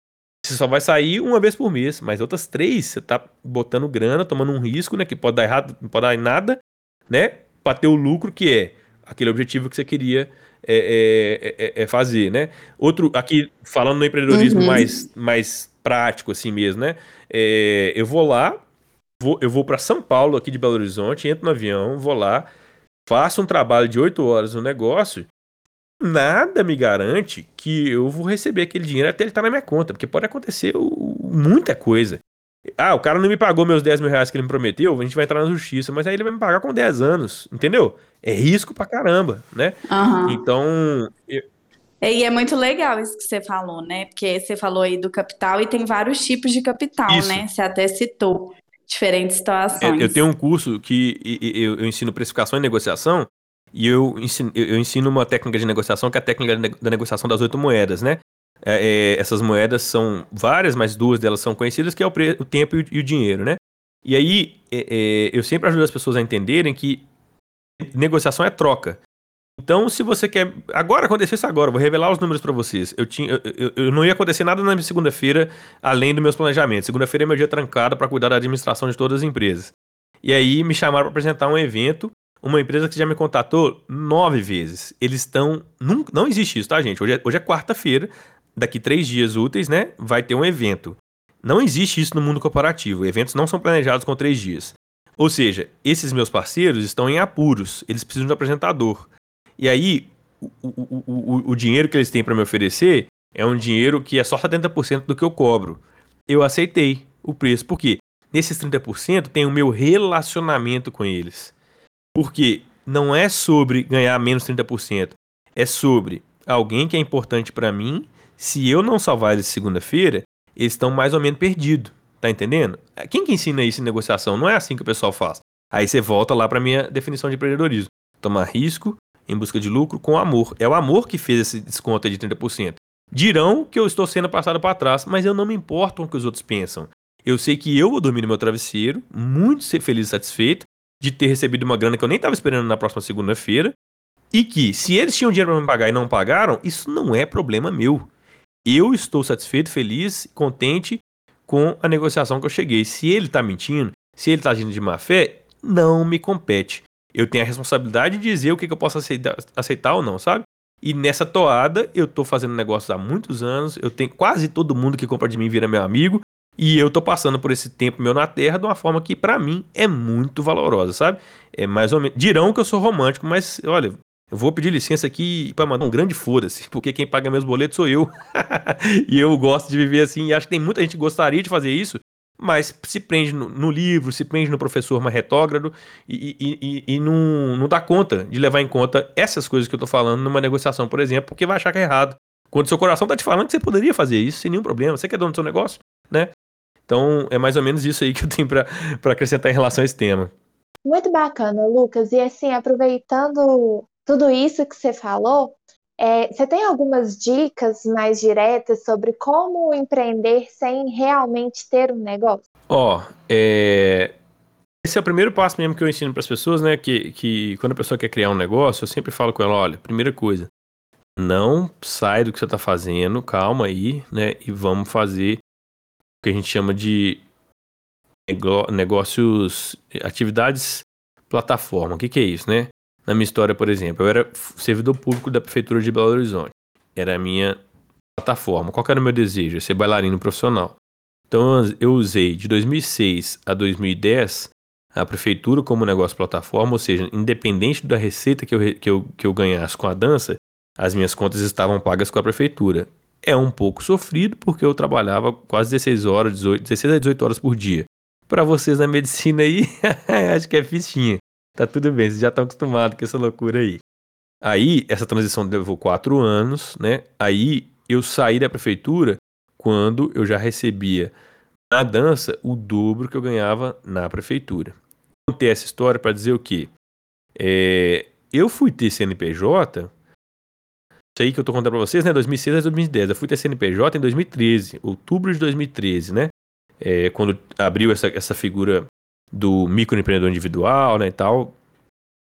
Você só vai sair uma vez por mês, mas outras três você tá botando grana, tomando um risco, né? Que pode dar errado, não pode dar nada, né? Para ter o lucro que é aquele objetivo que você queria é, é, é, é fazer, né? Outro, aqui falando no empreendedorismo uhum. mais, mais prático assim mesmo, né? É, eu vou lá, vou, eu vou para São Paulo, aqui de Belo Horizonte, entro no avião, vou lá, faço um trabalho de oito horas no negócio, nada me garante que eu vou receber aquele dinheiro até ele estar tá na minha conta, porque pode acontecer muita coisa. Ah, o cara não me pagou meus 10 mil reais que ele me prometeu, a gente vai entrar na justiça, mas aí ele vai me pagar com 10 anos, entendeu? É risco pra caramba, né? Uhum. Então. Eu... E é muito legal isso que você falou, né? Porque você falou aí do capital e tem vários tipos de capital, isso. né? Você até citou diferentes situações. Eu tenho um curso que eu ensino precificação e negociação, e eu ensino, eu ensino uma técnica de negociação que é a técnica da negociação das oito moedas, né? É, é, essas moedas são várias, mas duas delas são conhecidas, que é o, o tempo e o, e o, dinheiro, né? E aí, é, é, eu sempre ajudo as pessoas a entenderem que negociação é troca. Então, se você quer. Agora aconteceu isso agora, vou revelar os números para vocês. Eu, tinha, eu, eu, eu, não ia acontecer nada na segunda-feira, além dos meus planejamentos. Segunda-feira é meu dia trancado para cuidar da administração de todas as empresas. E aí me chamaram para apresentar um evento. Uma empresa que já me contatou nove vezes. Eles estão. Não, não existe isso, tá, gente? Hoje é, hoje é quarta-feira daqui três dias úteis, né, vai ter um evento. Não existe isso no mundo corporativo. Eventos não são planejados com três dias. Ou seja, esses meus parceiros estão em apuros. Eles precisam de um apresentador. E aí, o, o, o, o dinheiro que eles têm para me oferecer é um dinheiro que é só 70% do que eu cobro. Eu aceitei o preço. Por quê? Nesses 30% tem o meu relacionamento com eles. Porque não é sobre ganhar menos 30%. É sobre alguém que é importante para mim se eu não salvar eles segunda-feira, eles estão mais ou menos perdidos. Tá entendendo? Quem que ensina isso em negociação? Não é assim que o pessoal faz. Aí você volta lá para minha definição de empreendedorismo. Tomar risco em busca de lucro com amor. É o amor que fez esse desconto de 30%. Dirão que eu estou sendo passado para trás, mas eu não me importo com o que os outros pensam. Eu sei que eu vou dormir no meu travesseiro, muito feliz e satisfeito de ter recebido uma grana que eu nem estava esperando na próxima segunda-feira, e que se eles tinham dinheiro para me pagar e não pagaram, isso não é problema meu. Eu estou satisfeito, feliz, contente com a negociação que eu cheguei. Se ele está mentindo, se ele está agindo de má fé, não me compete. Eu tenho a responsabilidade de dizer o que, que eu posso aceitar, aceitar ou não, sabe? E nessa toada, eu estou fazendo negócios há muitos anos, eu tenho quase todo mundo que compra de mim vira meu amigo, e eu estou passando por esse tempo meu na Terra de uma forma que para mim é muito valorosa, sabe? É mais ou menos. Dirão que eu sou romântico, mas olha, eu vou pedir licença aqui para mandar um grande foda-se, porque quem paga meus boletos sou eu. e eu gosto de viver assim, e acho que tem muita gente que gostaria de fazer isso, mas se prende no, no livro, se prende no professor mais retógrado e, e, e, e, não, não dá conta de levar em conta essas coisas que eu tô falando numa negociação, por exemplo, porque vai achar que é errado. Quando seu coração tá te falando que você poderia fazer isso sem nenhum problema, você que é dono do seu negócio, né? Então é mais ou menos isso aí que eu tenho para acrescentar em relação a esse tema. Muito bacana, Lucas. E assim, aproveitando tudo isso que você falou, é, você tem algumas dicas mais diretas sobre como empreender sem realmente ter um negócio? Ó, oh, é... esse é o primeiro passo mesmo que eu ensino para as pessoas, né? Que, que quando a pessoa quer criar um negócio, eu sempre falo com ela: olha, primeira coisa, não sai do que você está fazendo, calma aí, né? E vamos fazer o que a gente chama de negócios, atividades plataforma. O que, que é isso, né? Na minha história, por exemplo, eu era servidor público da Prefeitura de Belo Horizonte. Era a minha plataforma. Qual era o meu desejo? ser bailarino profissional. Então eu usei de 2006 a 2010 a prefeitura como negócio plataforma, ou seja, independente da receita que eu, que eu, que eu ganhasse com a dança, as minhas contas estavam pagas com a prefeitura. É um pouco sofrido porque eu trabalhava quase 16 horas, 18, 16 a 18 horas por dia. Para vocês na medicina aí, acho que é fichinha. Tá tudo bem, vocês já estão acostumados com essa loucura aí. Aí, essa transição levou quatro anos, né? Aí eu saí da prefeitura quando eu já recebia na dança o dobro que eu ganhava na prefeitura. Contei essa história para dizer o quê? É, eu fui ter CNPJ, isso aí que eu tô contando para vocês, né? 2006 a 2010. Eu fui ter CNPJ em 2013, outubro de 2013, né? É, quando abriu essa, essa figura do microempreendedor individual, né, e tal.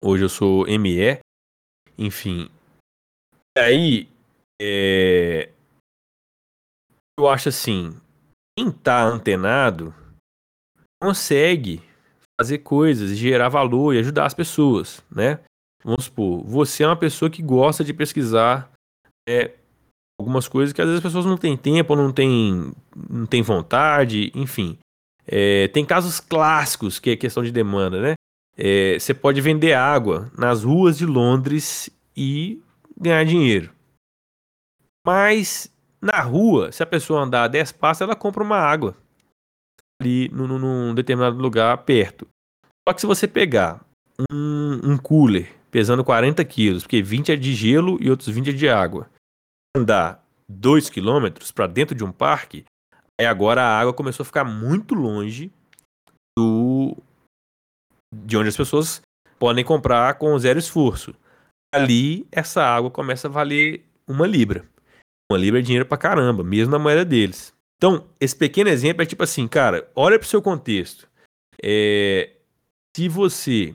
Hoje eu sou ME, enfim. Aí, é, eu acho assim, quem tá antenado consegue fazer coisas, gerar valor e ajudar as pessoas, né? Vamos supor, você é uma pessoa que gosta de pesquisar é, algumas coisas que às vezes as pessoas não têm tempo, não têm, não têm vontade, enfim. É, tem casos clássicos que é questão de demanda, né? É, você pode vender água nas ruas de Londres e ganhar dinheiro. Mas na rua, se a pessoa andar 10 passos, ela compra uma água ali num, num determinado lugar perto. Só que se você pegar um, um cooler pesando 40 quilos, porque 20 é de gelo e outros 20 é de água, andar 2 quilômetros para dentro de um parque, aí agora a água começou a ficar muito longe do de onde as pessoas podem comprar com zero esforço. Ali, essa água começa a valer uma libra. Uma libra é dinheiro pra caramba, mesmo na moeda deles. Então, esse pequeno exemplo é tipo assim, cara, olha pro seu contexto. É, se você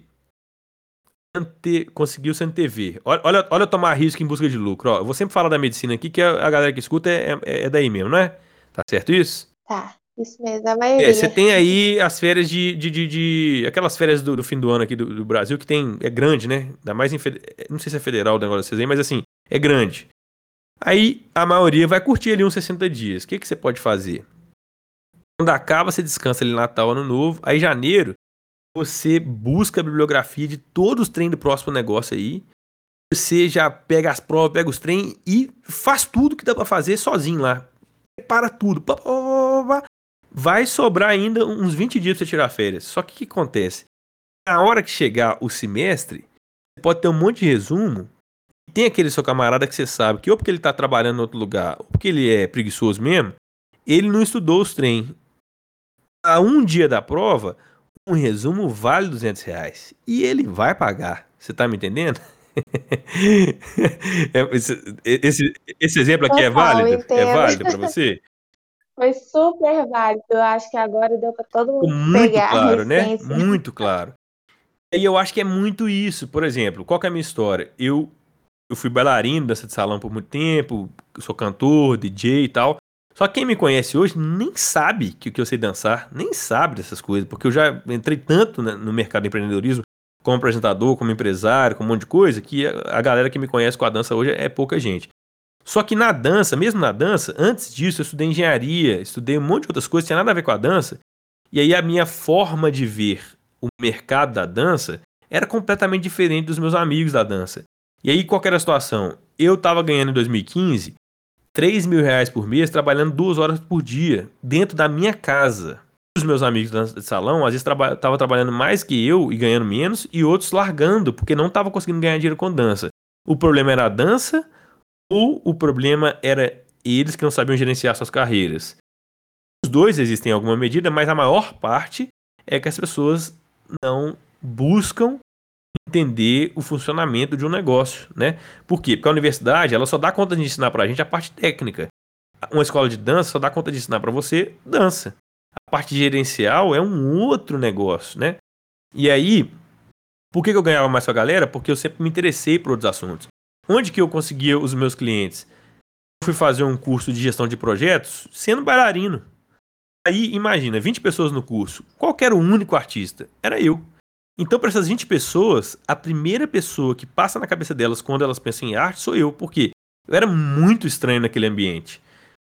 ante, conseguiu ser TV, olha, olha, olha tomar risco em busca de lucro. Ó, eu vou sempre falar da medicina aqui, que a galera que escuta é, é, é daí mesmo, não é? Tá certo isso? Tá. Isso mesmo, a maioria. É, você tem aí as férias de. de, de, de aquelas férias do, do, fim do ano aqui do, do, Brasil, que tem. É grande, né? Ainda mais em. Não sei se é federal o negócio de vocês aí, mas assim, é grande. Aí a maioria vai curtir ali uns 60 dias. O que, que você pode fazer? Quando acaba, você descansa ali Natal, Ano Novo. Aí janeiro, você busca a bibliografia de todos os trem do próximo negócio aí. Você já pega as provas, pega os trem e faz tudo que dá para fazer sozinho lá. Prepara tudo vai sobrar ainda uns 20 dias para tirar férias. Só que o que acontece? Na hora que chegar o semestre, você pode ter um monte de resumo. Tem aquele seu camarada que você sabe que ou porque ele está trabalhando em outro lugar, ou porque ele é preguiçoso mesmo, ele não estudou os trem. A um dia da prova, um resumo vale 200 reais. E ele vai pagar. Você está me entendendo? É, esse, esse, esse, exemplo aqui é válido? É válido para você? Foi super válido. Eu acho que agora deu para todo mundo muito pegar claro, né? Muito claro. E eu acho que é muito isso. Por exemplo, qual que é a minha história? Eu, eu fui bailarino dessa de salão por muito tempo, sou cantor, DJ e tal. Só que quem me conhece hoje nem sabe que, que eu sei dançar, nem sabe dessas coisas, porque eu já entrei tanto né, no mercado do empreendedorismo, como apresentador, como empresário, com um monte de coisa, que a, galera que me conhece com a dança hoje é pouca gente. Só que na dança, mesmo na dança, antes disso eu estudei engenharia, estudei um monte de outras coisas, tinha nada a ver com a dança. E aí a minha forma de ver o mercado da dança era completamente diferente dos meus amigos da dança. E aí qual era a situação? Eu estava ganhando em 2015 3 mil reais por mês, trabalhando duas horas por dia, dentro da minha casa. Os meus amigos de salão, às vezes, traba trabalhando mais que eu e ganhando menos, e outros largando, porque não estavam conseguindo ganhar dinheiro com dança. O problema era a dança, ou o problema era eles que não sabiam gerenciar suas carreiras? Os dois existem em alguma medida, mas a maior parte é que as pessoas não buscam entender o funcionamento de um negócio, né? Por quê? Porque a universidade, ela só dá conta de ensinar pra gente a parte técnica. Uma escola de dança só dá conta de ensinar para você dança. A parte gerencial é um outro negócio, né? E aí, por que eu ganhava mais com a galera? Porque eu sempre me interessei por outros assuntos. Onde que eu conseguia os meus clientes? Eu fui fazer um curso de gestão de projetos sendo bailarino. Aí, imagina, 20 pessoas no curso. Qual era o único artista? Era eu. Então, para essas 20 pessoas, a primeira pessoa que passa na cabeça delas quando elas pensam em arte sou eu. Por quê? Eu era muito estranho naquele ambiente.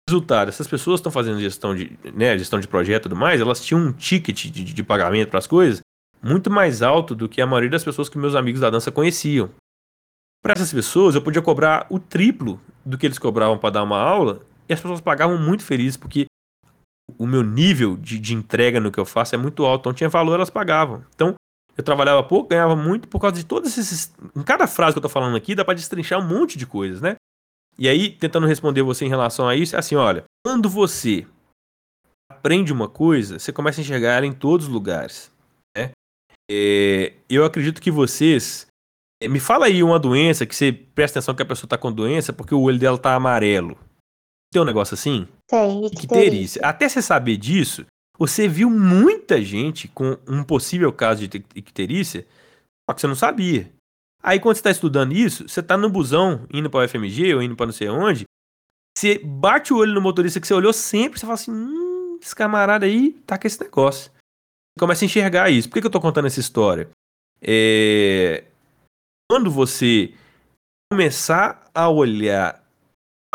Resultado, essas pessoas estão fazendo gestão de, né, gestão de projeto e tudo mais, elas tinham um ticket de, de pagamento para as coisas muito mais alto do que a maioria das pessoas que meus amigos da dança conheciam. Para essas pessoas, eu podia cobrar o triplo do que eles cobravam para dar uma aula e as pessoas pagavam muito felizes porque o meu nível de, de entrega no que eu faço é muito alto. Então tinha valor, elas pagavam. Então eu trabalhava pouco, ganhava muito por causa de todos esses. Em cada frase que eu tô falando aqui, dá para destrinchar um monte de coisas, né? E aí, tentando responder você em relação a isso, é assim: olha, quando você aprende uma coisa, você começa a enxergar ela em todos os lugares. Né? É, eu acredito que vocês. É, me fala aí uma doença que você presta atenção que a pessoa está com doença porque o olho dela está amarelo. Tem um negócio assim? Tem, icterícia. Até você saber disso, você viu muita gente com um possível caso de icterícia, só que você não sabia. Aí quando você está estudando isso, você está no busão, indo para o FMG ou indo para não sei onde, você bate o olho no motorista que você olhou sempre, você fala assim, hum, esse camarada aí tá com esse negócio. Começa a enxergar isso. Por que, que eu tô contando essa história? É... Quando você começar a olhar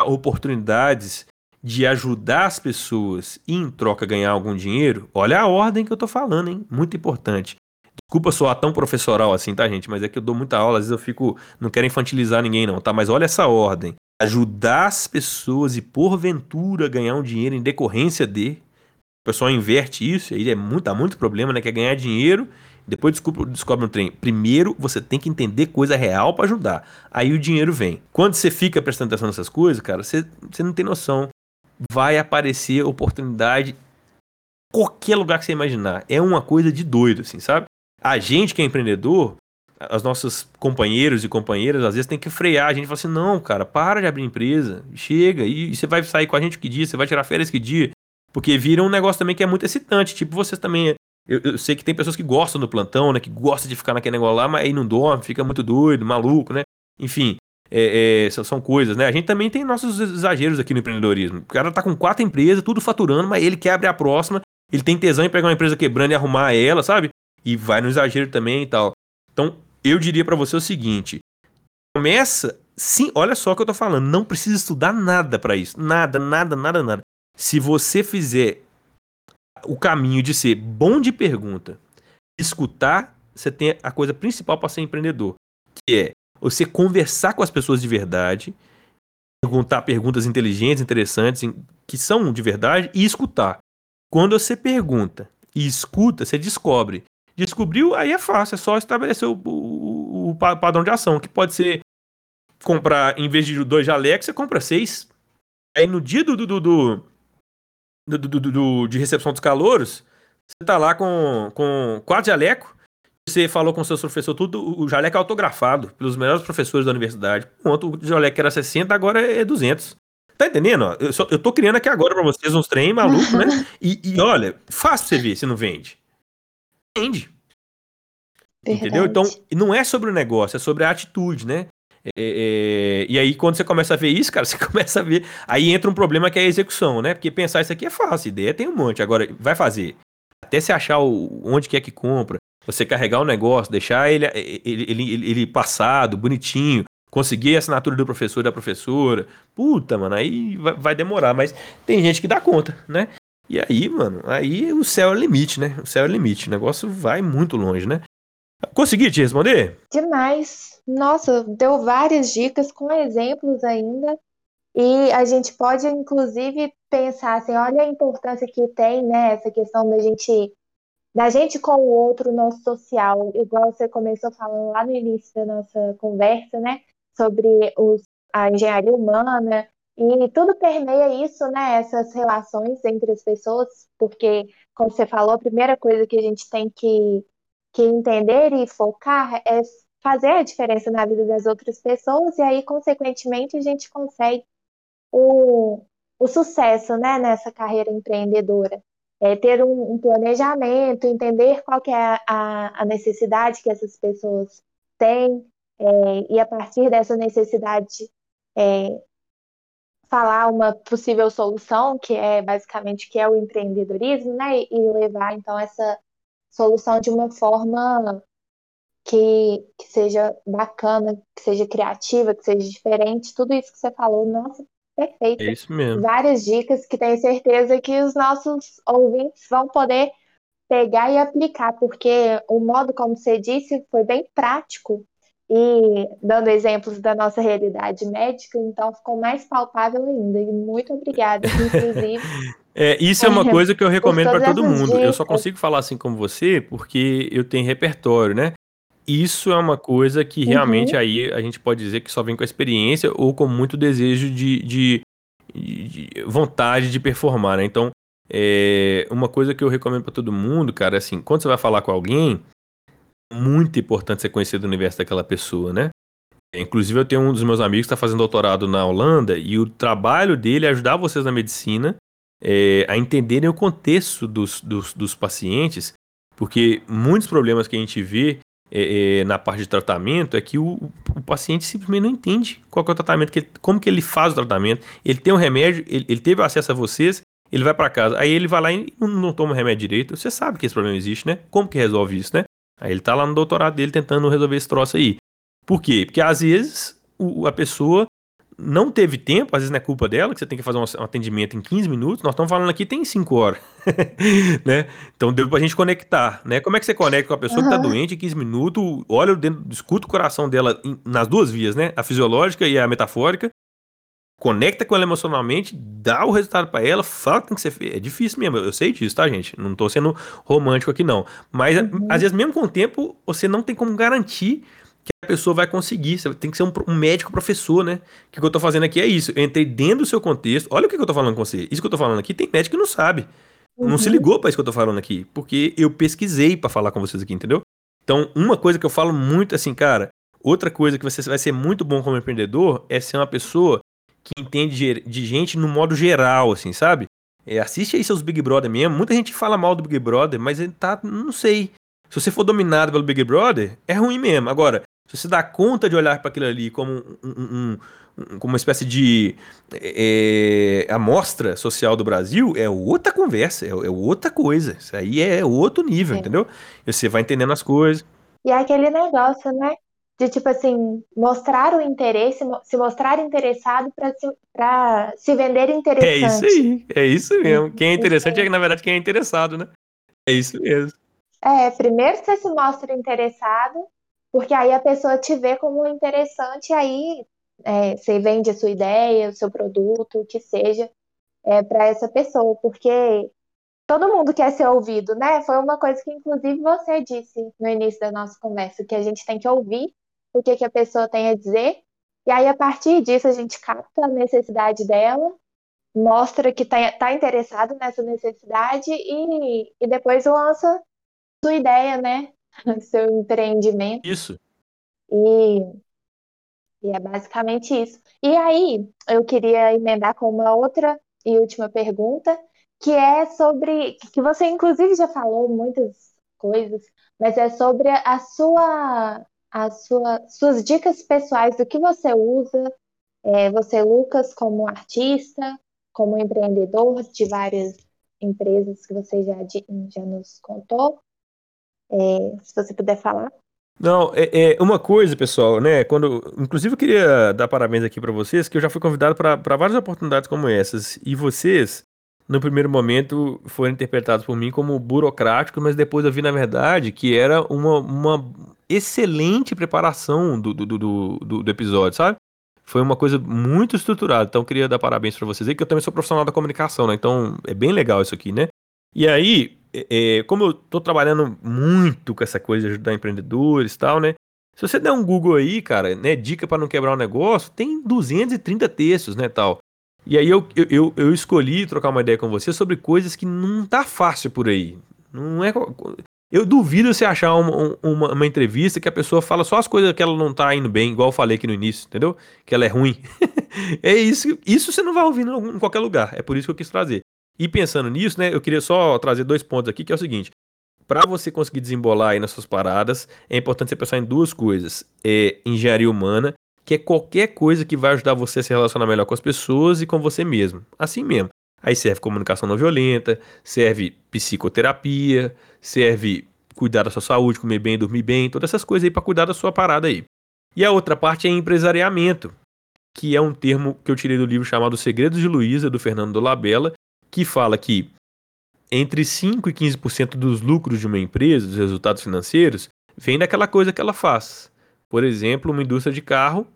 oportunidades de ajudar as pessoas e em troca ganhar algum dinheiro, olha a ordem que eu tô falando, hein? Muito importante. Desculpa soar tão professoral assim, tá, gente? Mas é que eu dou muita aula, às vezes eu fico. Não quero infantilizar ninguém, não, tá? Mas olha essa ordem. Ajudar as pessoas e, porventura, ganhar um dinheiro em decorrência de. O pessoal inverte isso, aí é muito, dá muito problema, né? Quer ganhar dinheiro, depois descobre, descobre um trem. Primeiro, você tem que entender coisa real para ajudar. Aí o dinheiro vem. Quando você fica prestando atenção nessas coisas, cara, você, você não tem noção. Vai aparecer oportunidade qualquer lugar que você imaginar. É uma coisa de doido, assim, sabe? A gente que é empreendedor, os nossos companheiros e companheiras, às vezes tem que frear. A gente fala assim: não, cara, para de abrir empresa, chega, e, e você vai sair com a gente que dia, você vai tirar férias que dia. Porque vira um negócio também que é muito excitante. Tipo, vocês também. Eu, eu, sei que tem pessoas que gostam do plantão, né? Que gostam de ficar naquele negócio lá, mas aí não dorme, fica muito doido, maluco, né? Enfim, é, é, são coisas, né? A gente também tem nossos exageros aqui no empreendedorismo. O cara tá com quatro empresas, tudo faturando, mas ele quer abrir a próxima, ele tem tesão em pegar uma empresa quebrando e arrumar ela, sabe? E vai no exagero também e tal. Então, eu diria para você o seguinte: começa. Sim, olha só o que eu tô falando. Não precisa estudar nada para isso. Nada, nada, nada, nada. Se você fizer o caminho de ser bom de pergunta, escutar, você tem a coisa principal para ser empreendedor, que é você conversar com as pessoas de verdade, perguntar perguntas inteligentes, interessantes, que são de verdade, e escutar. Quando você pergunta e escuta, você descobre. Descobriu, aí é fácil, é só estabelecer o, o, o padrão de ação, que pode ser comprar, em vez de dois jalecos, você compra seis. Aí no dia do, do, do do, de recepção dos calouros, você tá lá com, com quatro jaleco, você falou com seus professores tudo, o jaleco é autografado pelos melhores professores da universidade. Ponto, o jaleco era 60, agora é 200. Tá entendendo? Eu, só, eu tô criando aqui agora pra vocês uns trem maluco, né? E, e olha, fácil você ver se não vende. Vende. Verdade. Entendeu? Então, não é sobre o negócio, é sobre a atitude, né? É, é, e aí, quando você começa a ver isso, cara, você começa a ver. Aí entra um problema que é a execução, né? Porque pensar isso aqui é fácil, ideia tem um monte. Agora, vai fazer. Até você achar o, onde quer que compra, você carregar o negócio, deixar ele, ele, ele, ele passado, bonitinho, conseguir a assinatura do professor e da professora. Puta, mano, aí vai, vai demorar, mas tem gente que dá conta, né? E aí, mano, aí o céu é o limite, né? O céu é o limite. O negócio vai muito longe, né? Consegui te responder? Demais. Nossa, deu várias dicas com exemplos ainda. E a gente pode, inclusive, pensar assim, olha a importância que tem, né, essa questão da gente, da gente com o outro no social, igual você começou falando lá no início da nossa conversa, né, sobre os, a engenharia humana, e tudo permeia isso, né, essas relações entre as pessoas, porque, como você falou, a primeira coisa que a gente tem que que entender e focar é fazer a diferença na vida das outras pessoas, e aí, consequentemente, a gente consegue o, o sucesso né, nessa carreira empreendedora. É ter um, um planejamento, entender qual que é a, a, necessidade que essas pessoas têm, é, e a partir dessa necessidade é, falar uma possível solução, que é basicamente que é o empreendedorismo, né, e, levar então essa solução de uma forma que, que seja bacana, que seja criativa, que seja diferente, tudo isso que você falou, nossa, perfeito. É isso mesmo. Várias dicas que tenho certeza que os nossos ouvintes vão poder pegar e aplicar, porque o modo como você disse foi bem prático e dando exemplos da nossa realidade médica, então ficou mais palpável ainda. E muito obrigada, inclusive. É, isso é uma coisa que eu recomendo para todo mundo. Dicas. Eu só consigo falar assim como você porque eu tenho repertório, né? Isso é uma coisa que realmente uhum. aí a gente pode dizer que só vem com a experiência ou com muito desejo de, de, de vontade de performar, né? Então, é, uma coisa que eu recomendo para todo mundo, cara, é assim, quando você vai falar com alguém, muito importante você conhecer do universo daquela pessoa, né? Inclusive, eu tenho um dos meus amigos que está fazendo doutorado na Holanda e o trabalho dele é ajudar vocês na medicina é, a entenderem o contexto dos, dos, dos, pacientes, porque muitos problemas que a gente vê é, é, na parte de tratamento é que o, o, paciente simplesmente não entende qual é o tratamento, que ele, como que ele faz o tratamento. Ele tem um remédio, ele, ele teve acesso a vocês, ele vai para casa, aí ele vai lá e não, não toma o remédio direito. Você sabe que esse problema existe, né? Como que resolve isso, né? Aí ele tá lá no doutorado dele tentando resolver esse troço aí. Por quê? Porque às vezes o, a pessoa não teve tempo, às vezes não é culpa dela, que você tem que fazer um, atendimento em 15 minutos, nós estamos falando aqui tem 5 horas, né? Então deu pra gente conectar, né? Como é que você conecta com a pessoa uhum. que tá doente em 15 minutos, olha dentro, escuta o coração dela em, nas duas vias, né? A fisiológica e a metafórica, conecta com ela emocionalmente, dá o resultado para ela, fala que tem que ser feito. É difícil mesmo, eu sei disso, tá, gente? Não tô sendo romântico aqui, não. Mas, uhum. às vezes, mesmo com o tempo, você não tem como garantir que a pessoa vai conseguir. Você tem que ser um, um médico professor, né? O que eu tô fazendo aqui é isso. Eu entrei dentro do seu contexto. Olha o que eu tô falando com você. Isso que eu tô falando aqui, tem médico que não sabe. Uhum. Não se uhum. ligou para isso que eu tô falando aqui. Porque eu pesquisei para falar com vocês aqui, entendeu? Então, uma coisa que eu falo muito assim, cara, outra coisa que você vai ser muito bom como empreendedor é ser uma pessoa que entende de gente no modo geral, assim, sabe? É, assiste aí seus Big Brother mesmo. Muita gente fala mal do Big Brother, mas ele tá, não sei. Se você for dominado pelo Big Brother, é ruim mesmo. Agora, se você dá conta de olhar para aquilo ali como um, um, um, como uma espécie de é, amostra social do Brasil, é outra conversa, é, é, outra coisa. Isso aí é outro nível, é. entendeu? Você vai entendendo as coisas. E é aquele negócio, né? De tipo assim, mostrar o interesse, se mostrar interessado para se, pra se vender interessante. É isso aí, é isso mesmo. Quem é interessante é, na verdade, quem é interessado, né? É isso mesmo. É, primeiro você se mostra interessado, porque aí a pessoa te vê como interessante, e aí é, você vende a sua ideia, o seu produto, o que seja, é, para essa pessoa, porque todo mundo quer ser ouvido, né? Foi uma coisa que, inclusive, você disse no início da nossa conversa, que a gente tem que ouvir o que, que a pessoa tem a dizer, e aí a partir disso a gente capta a necessidade dela, mostra que está tá interessado nessa necessidade e, e depois lança sua ideia, né? Seu empreendimento. Isso. E, e é basicamente isso. E aí, eu queria emendar com uma outra e última pergunta, que é sobre, que você inclusive já falou muitas coisas, mas é sobre a sua as sua, suas dicas pessoais do que você usa, é, você, Lucas, como artista, como empreendedor de várias empresas que você já, já nos contou. É, se você puder falar. Não, é, é, uma coisa, pessoal, né? Quando, inclusive, eu queria dar parabéns aqui para vocês, que eu já fui convidado para várias oportunidades como essas. E vocês no primeiro momento foram interpretados por mim como burocrático, mas depois eu vi, na verdade, que era uma, uma excelente preparação do, do, do, do, do episódio, sabe? Foi uma coisa muito estruturada. Então, queria dar parabéns para vocês aí, que eu também sou profissional da comunicação, né? Então, é bem legal isso aqui, né? E aí, é, é como eu tô trabalhando muito com essa coisa de ajudar empreendedores e tal, né? Se você der um Google aí, cara, né, dica para não quebrar o um negócio, tem 230 textos, né, tal. E aí eu, eu, eu escolhi trocar uma ideia com você sobre coisas que não tá fácil por aí. Não é. Eu duvido você achar uma, uma, uma, entrevista que a pessoa fala só as coisas que ela não tá indo bem, igual eu falei aqui no início, entendeu? Que ela é ruim. é isso. Isso você não vai ouvir em qualquer lugar. É por isso que eu quis trazer. E pensando nisso, né, eu queria só trazer dois pontos aqui, que é o seguinte. Para você conseguir desembolar aí nas suas paradas, é importante você pensar em duas coisas: é engenharia humana que é qualquer coisa que vai ajudar você a se relacionar melhor com as pessoas e com você mesmo. Assim mesmo. Aí serve comunicação não violenta, serve psicoterapia, serve cuidar da sua saúde, comer bem, dormir bem, todas essas coisas aí para cuidar da sua parada aí. E a outra parte é empresariamento, que é um termo que eu tirei do livro chamado Segredos de Luísa, do Fernando Dolabella, que fala que entre 5 e 15% dos lucros de uma empresa, dos resultados financeiros, vem daquela coisa que ela faz. Por exemplo, uma indústria de carro,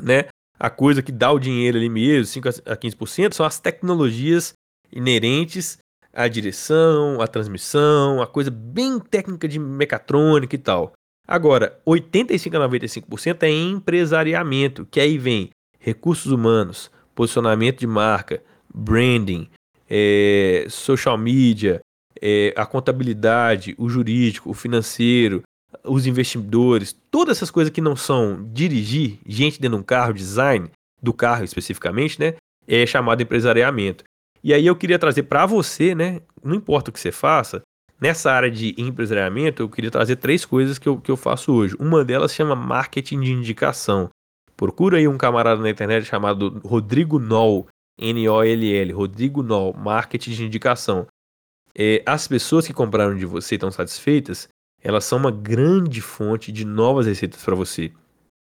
né? A coisa que dá o dinheiro ali mesmo, 5 a 15%, são as tecnologias inerentes à direção, à transmissão, a coisa bem técnica de mecatrônica e tal. Agora, 85 a 95% é empresariamento, que aí vem recursos humanos, posicionamento de marca, branding, é, social media, é, a contabilidade, o jurídico, o financeiro, os investidores, todas essas coisas que não são dirigir gente dentro de um carro, design do carro especificamente, né? É chamado empresariamento. E aí eu queria trazer para você, né? Não importa o que você faça, nessa área de empresariamento, eu queria trazer três coisas que eu, que eu faço hoje. Uma delas chama marketing de indicação. Procura aí um camarada na internet chamado Rodrigo Noll, N-O-L-L, Rodrigo Noll, marketing de indicação. É, as pessoas que compraram de você estão satisfeitas, elas são uma grande fonte de novas receitas para você.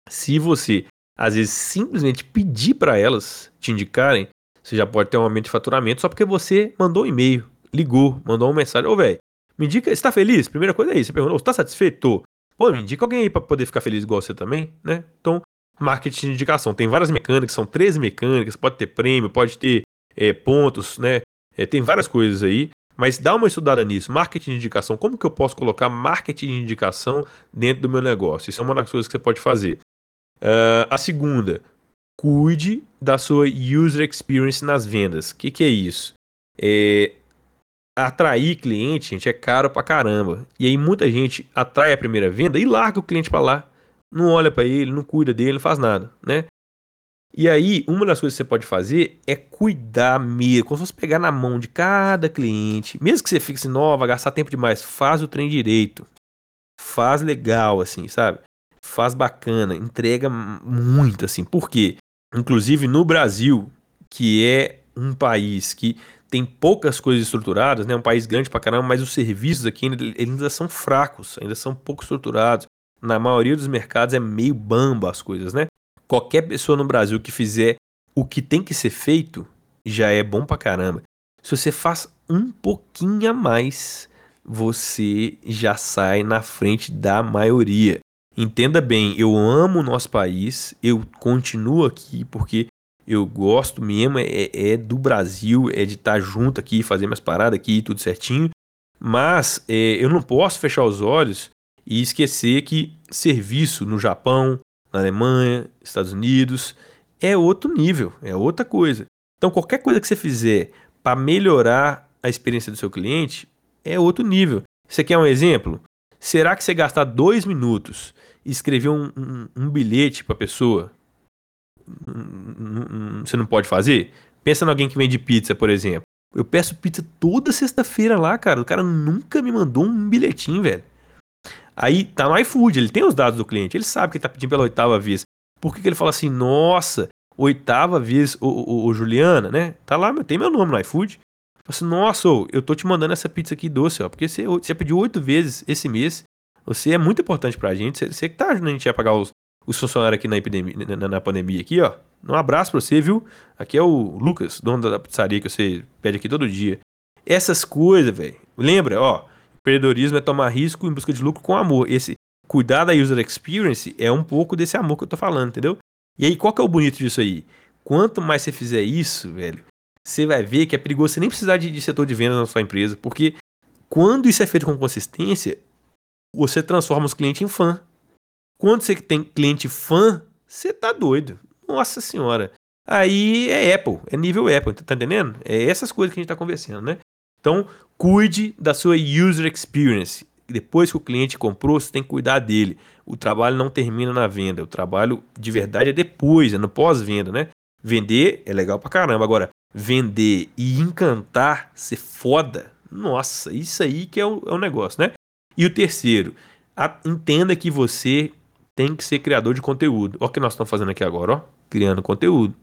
Se você, às vezes, simplesmente pedir para elas te indicarem, você já pode ter um aumento de faturamento só porque você mandou um e-mail, ligou, mandou uma mensagem. Ô, velho, me indica, você tá feliz? Primeira coisa é isso. Você perguntou, você tá satisfeito? Pô, me indica alguém aí para poder ficar feliz igual você também, né? Então, marketing de indicação. Tem várias mecânicas, são 13 mecânicas, pode ter prêmio, pode ter é, pontos, né? É, tem várias coisas aí. Mas dá uma estudada nisso. Marketing de indicação. Como que eu posso colocar marketing de indicação dentro do meu negócio? Isso é uma das coisas que você pode fazer. Uh, a segunda, cuide da sua user experience nas vendas. O que, que é isso? É, atrair cliente, gente, é caro pra caramba. E aí muita gente atrai a primeira venda e larga o cliente para lá. Não olha para ele, não cuida dele, não faz nada, né? E aí, uma das coisas que você pode fazer é cuidar mesmo, como se fosse pegar na mão de cada cliente. Mesmo que você fique assim, nova, gastar tempo demais, faz o trem direito. Faz legal, assim, sabe? Faz bacana, entrega muito, assim. Por quê? Inclusive no Brasil, que é um país que tem poucas coisas estruturadas, né? Um país grande pra caramba, mas os serviços aqui ainda, ainda são fracos, ainda são pouco estruturados. Na maioria dos mercados é meio bamba as coisas, né? qualquer pessoa no Brasil que fizer o que tem que ser feito, já é bom pra caramba. Se você faz um pouquinho a mais, você já sai na frente da maioria. Entenda bem, eu amo o nosso país, eu continuo aqui porque eu gosto mesmo, é, é do Brasil, é de estar junto aqui, fazer minhas paradas aqui, tudo certinho. Mas é, eu não posso fechar os olhos e esquecer que serviço no Japão, na Alemanha, Estados Unidos, é outro nível, é outra coisa. Então, qualquer coisa que você fizer para melhorar a experiência do seu cliente é outro nível. Você quer um exemplo? Será que você gastar dois minutos e escrever um, um, um bilhete para a pessoa, você não pode fazer? Pensa em alguém que vende pizza, por exemplo. Eu peço pizza toda sexta-feira lá, cara. O cara nunca me mandou um bilhetinho, velho. Aí tá no iFood, ele tem os dados do cliente, ele sabe que ele tá pedindo pela oitava vez. Por que, que ele fala assim, nossa, oitava vez, o, o, o Juliana, né? Tá lá, tem meu nome no iFood. Assim, nossa, eu tô te mandando essa pizza aqui doce, ó, porque você, você pediu oito vezes esse mês. Você é muito importante pra gente. Você, você que tá ajudando a gente a pagar os, os funcionários aqui na, epidemia, na, na, pandemia aqui, ó. Um abraço pra você, viu? Aqui é o Lucas, dono da pizzaria que você pede aqui todo dia. Essas coisas, velho. Lembra, ó. Empreendedorismo é tomar risco em busca de lucro com amor. Esse cuidar da user experience é um pouco desse amor que eu tô falando, entendeu? E aí, qual que é o bonito disso aí? Quanto mais você fizer isso, velho, você vai ver que é perigoso você nem precisar de, de setor de vendas na sua empresa, porque quando isso é feito com consistência, você transforma os clientes em fã. Quando você tem cliente fã, você tá doido. Nossa senhora. Aí é Apple, é nível Apple, tá entendendo? É essas coisas que a gente tá conversando, né? Então, cuide da sua user experience. Depois que o cliente comprou, você tem que cuidar dele. O trabalho não termina na venda. O trabalho de verdade é depois, é no pós-venda, né? Vender é legal pra caramba. Agora, vender e encantar, ser foda, nossa, isso aí que é o, é o negócio, né? E o terceiro, a, entenda que você tem que ser criador de conteúdo. Olha o que nós estamos fazendo aqui agora, ó, criando conteúdo.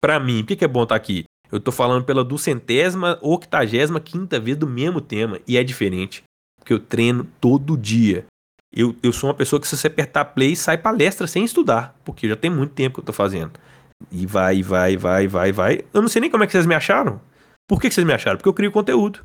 Para mim, o que, que é bom estar tá aqui? Eu tô falando pela duzentésima, octagésima, quinta vez do mesmo tema. E é diferente. Porque eu treino todo dia. Eu, eu sou uma pessoa que se você apertar play, sai palestra sem estudar. Porque já tem muito tempo que eu tô fazendo. E vai, vai, vai, vai, vai. Eu não sei nem como é que vocês me acharam. Por que, que vocês me acharam? Porque eu crio conteúdo.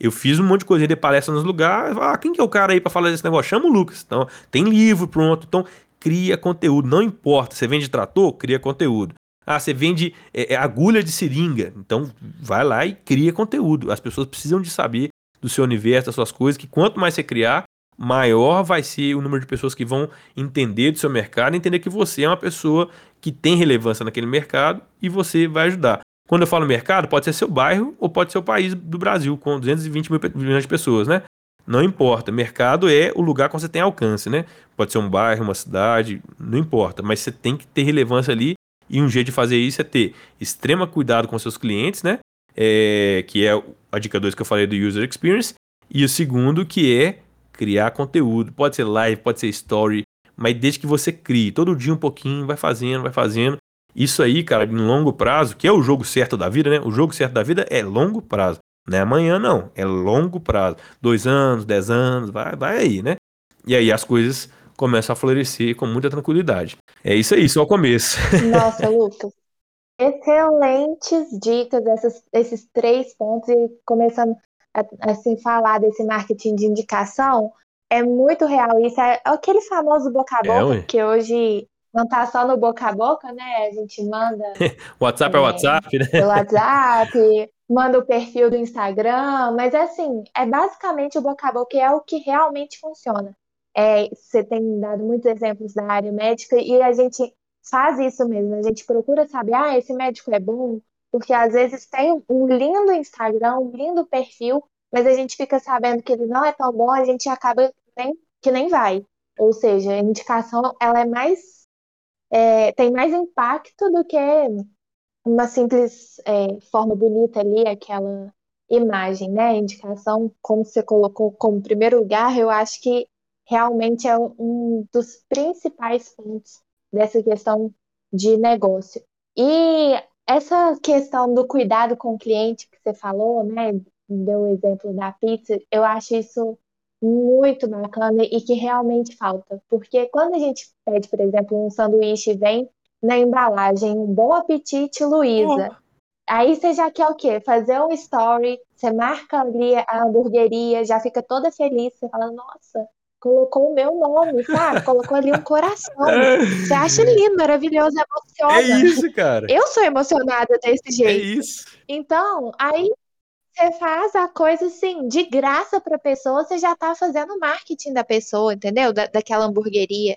Eu fiz um monte de coisa, de palestra nos lugares. Ah, quem que é o cara aí para falar desse negócio? Chama o Lucas. Então, tem livro pronto. Então, cria conteúdo. Não importa. Você vende trator, cria conteúdo. Ah, você vende é, é, agulha de seringa. Então, vai lá e cria conteúdo. As pessoas precisam de saber do seu universo, das suas coisas, que quanto mais você criar, maior vai ser o número de pessoas que vão entender do seu mercado, entender que você é uma pessoa que tem relevância naquele mercado e você vai ajudar. Quando eu falo mercado, pode ser seu bairro ou pode ser o país do Brasil, com 220 mil milhões de pessoas, né? Não importa. Mercado é o lugar que você tem alcance, né? Pode ser um bairro, uma cidade, não importa. Mas você tem que ter relevância ali. E um jeito de fazer isso é ter extrema cuidado com seus clientes, né? É, que é a dica 2 que eu falei do User Experience. E o segundo, que é criar conteúdo. Pode ser live, pode ser story, mas desde que você crie. Todo dia um pouquinho, vai fazendo, vai fazendo. Isso aí, cara, em longo prazo, que é o jogo certo da vida, né? O jogo certo da vida é longo prazo. Não é amanhã, não. É longo prazo. Dois anos, dez anos, vai, vai aí, né? E aí as coisas começam a florescer com muita tranquilidade. É isso aí, só o começo. Nossa, Lucas. Excelentes dicas, essas, esses três pontos, e começando a assim, falar desse marketing de indicação, é muito real isso. É aquele famoso boca a é, boca, é, que hoje não tá só no boca a boca, né? A gente manda. WhatsApp é, é WhatsApp, né? WhatsApp, manda o perfil do Instagram, mas é assim, é basicamente o boca a boca é o que realmente funciona. É, você tem dado muitos exemplos da área médica e a gente faz isso mesmo, a gente procura saber, ah, esse médico é bom, porque às vezes tem um lindo Instagram, um lindo perfil, mas a gente fica sabendo que ele não é tão bom, a gente acaba nem, que nem vai. Ou seja, a indicação ela é mais é, tem mais impacto do que uma simples é, forma bonita ali, aquela imagem, né? Indicação, como você colocou como primeiro lugar, eu acho que realmente é um dos principais pontos dessa questão de negócio. E essa questão do cuidado com o cliente que você falou, né? Deu o exemplo da pizza, eu acho isso muito bacana e que realmente falta. Porque quando a gente pede, por exemplo, um sanduíche vem na embalagem um bom apetite, Luísa. Oh. Aí você já quer o quê? Fazer um story, você marca ali a hamburgueria, já fica toda feliz, você fala, nossa, colocou o meu nome, sabe? Colocou ali um coração. Você acha lindo, maravilhoso, emociona. É isso, cara. Eu sou emocionada desse é jeito. É isso. Então, aí você faz a coisa assim, de graça para a pessoa, você já está fazendo o marketing da pessoa, entendeu? Da, daquela hamburgueria.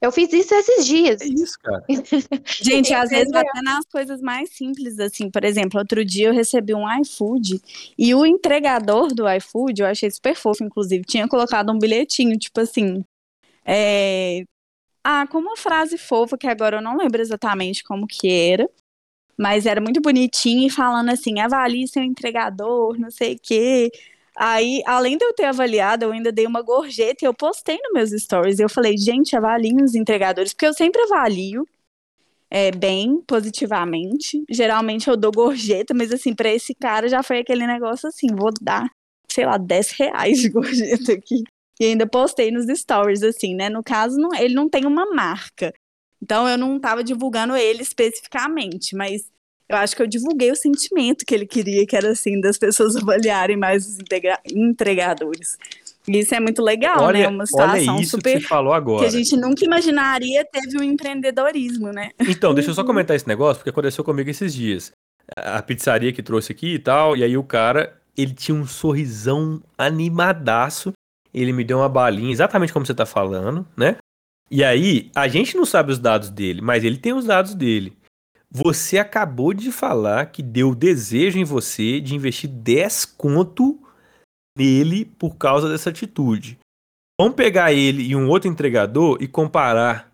Eu fiz isso esses dias. É isso, cara. Gente, às vezes até nas coisas mais simples, assim, por exemplo, outro dia eu recebi um iFood e o entregador do iFood, eu achei super fofo, inclusive, tinha colocado um bilhetinho, tipo assim. É... Ah, com uma frase fofa, que agora eu não lembro exatamente como que era. Mas era muito bonitinho e falando assim, avalie seu entregador, não sei o quê. Aí, além de eu ter avaliado, eu ainda dei uma gorjeta e eu postei nos meus stories. Eu falei, gente, avaliem os entregadores, porque eu sempre avalio é, bem, positivamente. Geralmente eu dou gorjeta, mas assim, para esse cara já foi aquele negócio assim, vou dar, sei lá, 10 reais de gorjeta aqui. E ainda postei nos stories, assim, né? No caso, não, ele não tem uma marca. Então eu não estava divulgando ele especificamente, mas eu acho que eu divulguei o sentimento que ele queria, que era assim, das pessoas avaliarem mais os entregadores. Isso é muito legal, né? olha, né? Uma situação super. Que você falou agora. Que a gente nunca imaginaria teve um empreendedorismo, né? Então, deixa eu só uhum. comentar esse negócio, porque aconteceu comigo esses dias. A pizzaria que trouxe aqui e tal, e aí o cara, ele tinha um sorrisão animadaço. Ele me deu uma balinha, exatamente como você tá falando, né? E aí, a gente não sabe os dados dele, mas ele tem os dados dele. Você acabou de falar que deu desejo em você de investir 10 conto nele por causa dessa atitude. Vamos pegar ele e um outro entregador e comparar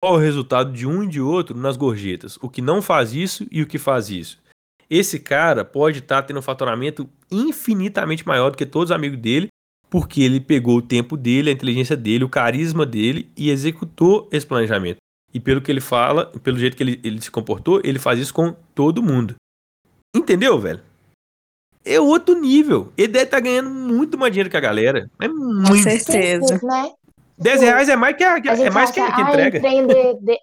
qual o resultado de um e de outro nas gorjetas. O que não faz isso e o que faz isso. Esse cara pode estar tá tendo um faturamento infinitamente maior do que todos os amigos dele porque ele pegou o tempo dele, a inteligência dele, o carisma dele e executou esse planejamento. E pelo que ele fala, pelo jeito que ele, ele se comportou, ele faz isso com todo mundo. Entendeu, velho? É outro nível. Ele deve estar tá ganhando muito mais dinheiro que a galera. É muito. Com certeza. Né? 10 reais é mais que a, a é mais que, a, que entrega. Empreender, de...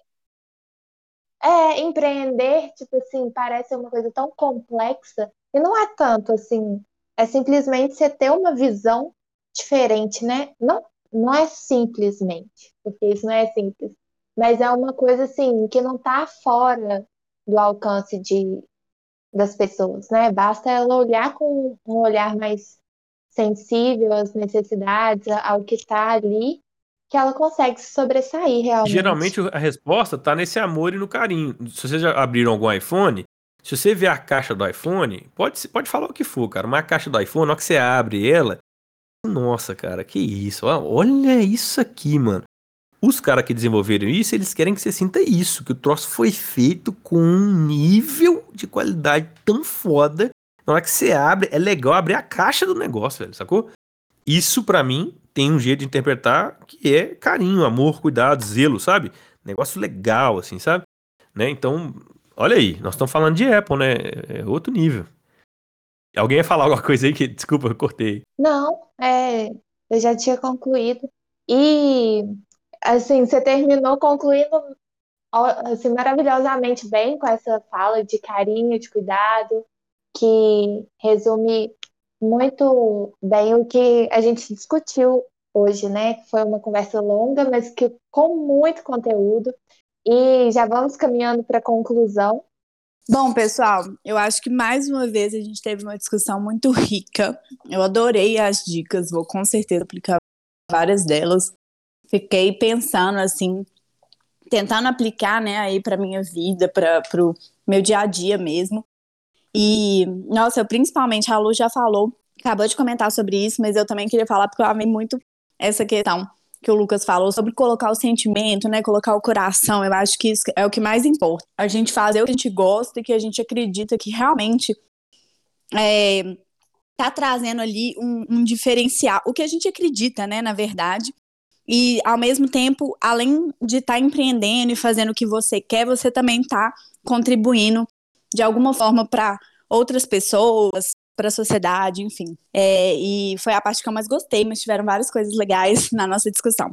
É, empreender, tipo assim, parece uma coisa tão complexa. E não é tanto assim é simplesmente você ter uma visão diferente, né? Não, não é simplesmente, porque isso não é simples, mas é uma coisa assim que não está fora do alcance de, das pessoas, né? Basta ela olhar com um olhar mais sensível às necessidades, ao que está ali, que ela consegue se sobressair realmente. Geralmente a resposta está nesse amor e no carinho. Se vocês já abriram algum iPhone, se você ver a caixa do iPhone, pode, pode falar o que for, cara, mas a caixa do iPhone, na hora que você abre ela, nossa, cara, que isso, olha isso aqui, mano. Os caras que desenvolveram isso, eles querem que você sinta isso, que o troço foi feito com um nível de qualidade tão foda. Na hora que você abre, é legal abrir a caixa do negócio, velho, sacou? Isso, para mim, tem um jeito de interpretar que é carinho, amor, cuidado, zelo, sabe? Negócio legal, assim, sabe? Né? Então, olha aí, nós estamos falando de Apple, né? É outro nível. Alguém ia falar alguma coisa aí que, desculpa, eu cortei. Não, é, eu já tinha concluído. E, assim, você terminou concluindo assim, maravilhosamente bem com essa fala de carinho, de cuidado, que resume muito bem o que a gente discutiu hoje, né? Foi uma conversa longa, mas que com muito conteúdo. E já vamos caminhando para a conclusão. Bom, pessoal, eu acho que mais uma vez a gente teve uma discussão muito rica. Eu adorei as dicas, vou com certeza aplicar várias delas. Fiquei pensando assim, tentando aplicar, né, aí para minha vida, para o meu dia a dia mesmo. E, nossa, principalmente a Lu já falou, acabou de comentar sobre isso, mas eu também queria falar porque eu amei muito essa questão que o Lucas falou sobre colocar o sentimento, né, colocar o coração. Eu acho que isso é o que mais importa. A gente fazer o que a gente gosta e que a gente acredita que realmente é, tá trazendo ali um, um diferencial, o que a gente acredita, né, na verdade. E ao mesmo tempo, além de estar tá empreendendo e fazendo o que você quer, você também está contribuindo de alguma forma para outras pessoas, para a sociedade, enfim. É, e foi a parte que eu mais gostei, mas tiveram várias coisas legais na nossa discussão.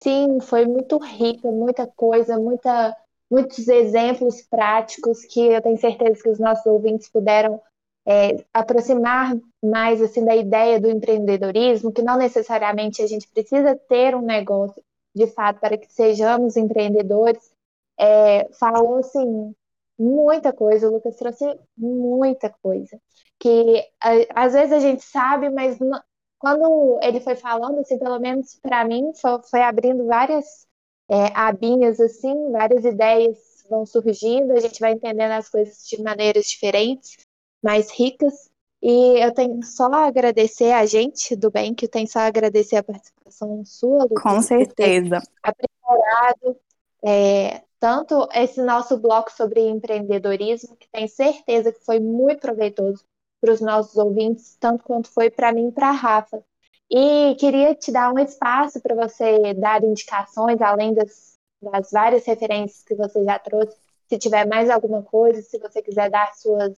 Sim, foi muito rica, muita coisa, muita, muitos exemplos práticos que eu tenho certeza que os nossos ouvintes puderam é, aproximar mais assim da ideia do empreendedorismo, que não necessariamente a gente precisa ter um negócio de fato para que sejamos empreendedores. É, falou assim muita coisa, o Lucas trouxe muita coisa. Que às vezes a gente sabe, mas não, quando ele foi falando, assim, pelo menos para mim, foi, foi, abrindo várias é, abinhas, assim, várias ideias vão surgindo, a gente vai entendendo as coisas de maneiras diferentes, mais ricas. E eu tenho só a agradecer a gente do bem, que eu tenho só a agradecer a participação sua, Lucas. Com certeza. Aprimorado é, tanto esse nosso bloco sobre empreendedorismo, que tenho certeza que foi muito proveitoso para os nossos ouvintes, tanto quanto foi para mim e para a Rafa. E queria te dar um espaço para você dar indicações, além das, das várias referências que você já trouxe. Se tiver mais alguma coisa, se você quiser dar suas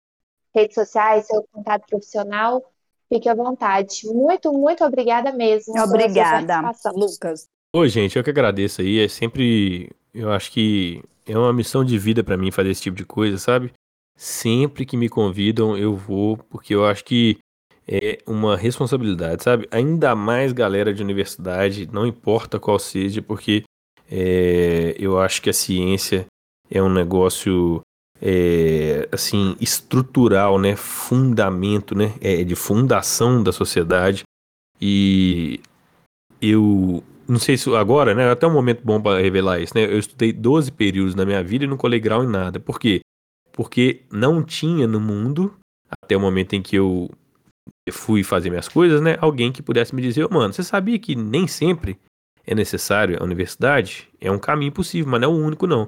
redes sociais, seu contato profissional, fique à vontade. Muito, muito obrigada mesmo. Obrigada, Lucas. Oi, gente, eu que agradeço aí. É sempre eu acho que é uma missão de vida para mim fazer esse tipo de coisa, sabe? Sempre que me convidam, eu vou, porque eu acho que é uma responsabilidade, sabe? Ainda mais galera de universidade, não importa qual seja, porque é, eu acho que a ciência é um negócio é, assim estrutural, né? Fundamento, né? É de fundação da sociedade e eu não sei se agora, né? Até um momento bom para revelar isso, né? Eu estudei 12 períodos na minha vida e não colei grau em nada. Por quê? Porque não tinha no mundo, até o momento em que eu fui fazer minhas coisas, né? Alguém que pudesse me dizer, oh, mano, você sabia que nem sempre é necessário a universidade? É um caminho possível, mas não é o único, não.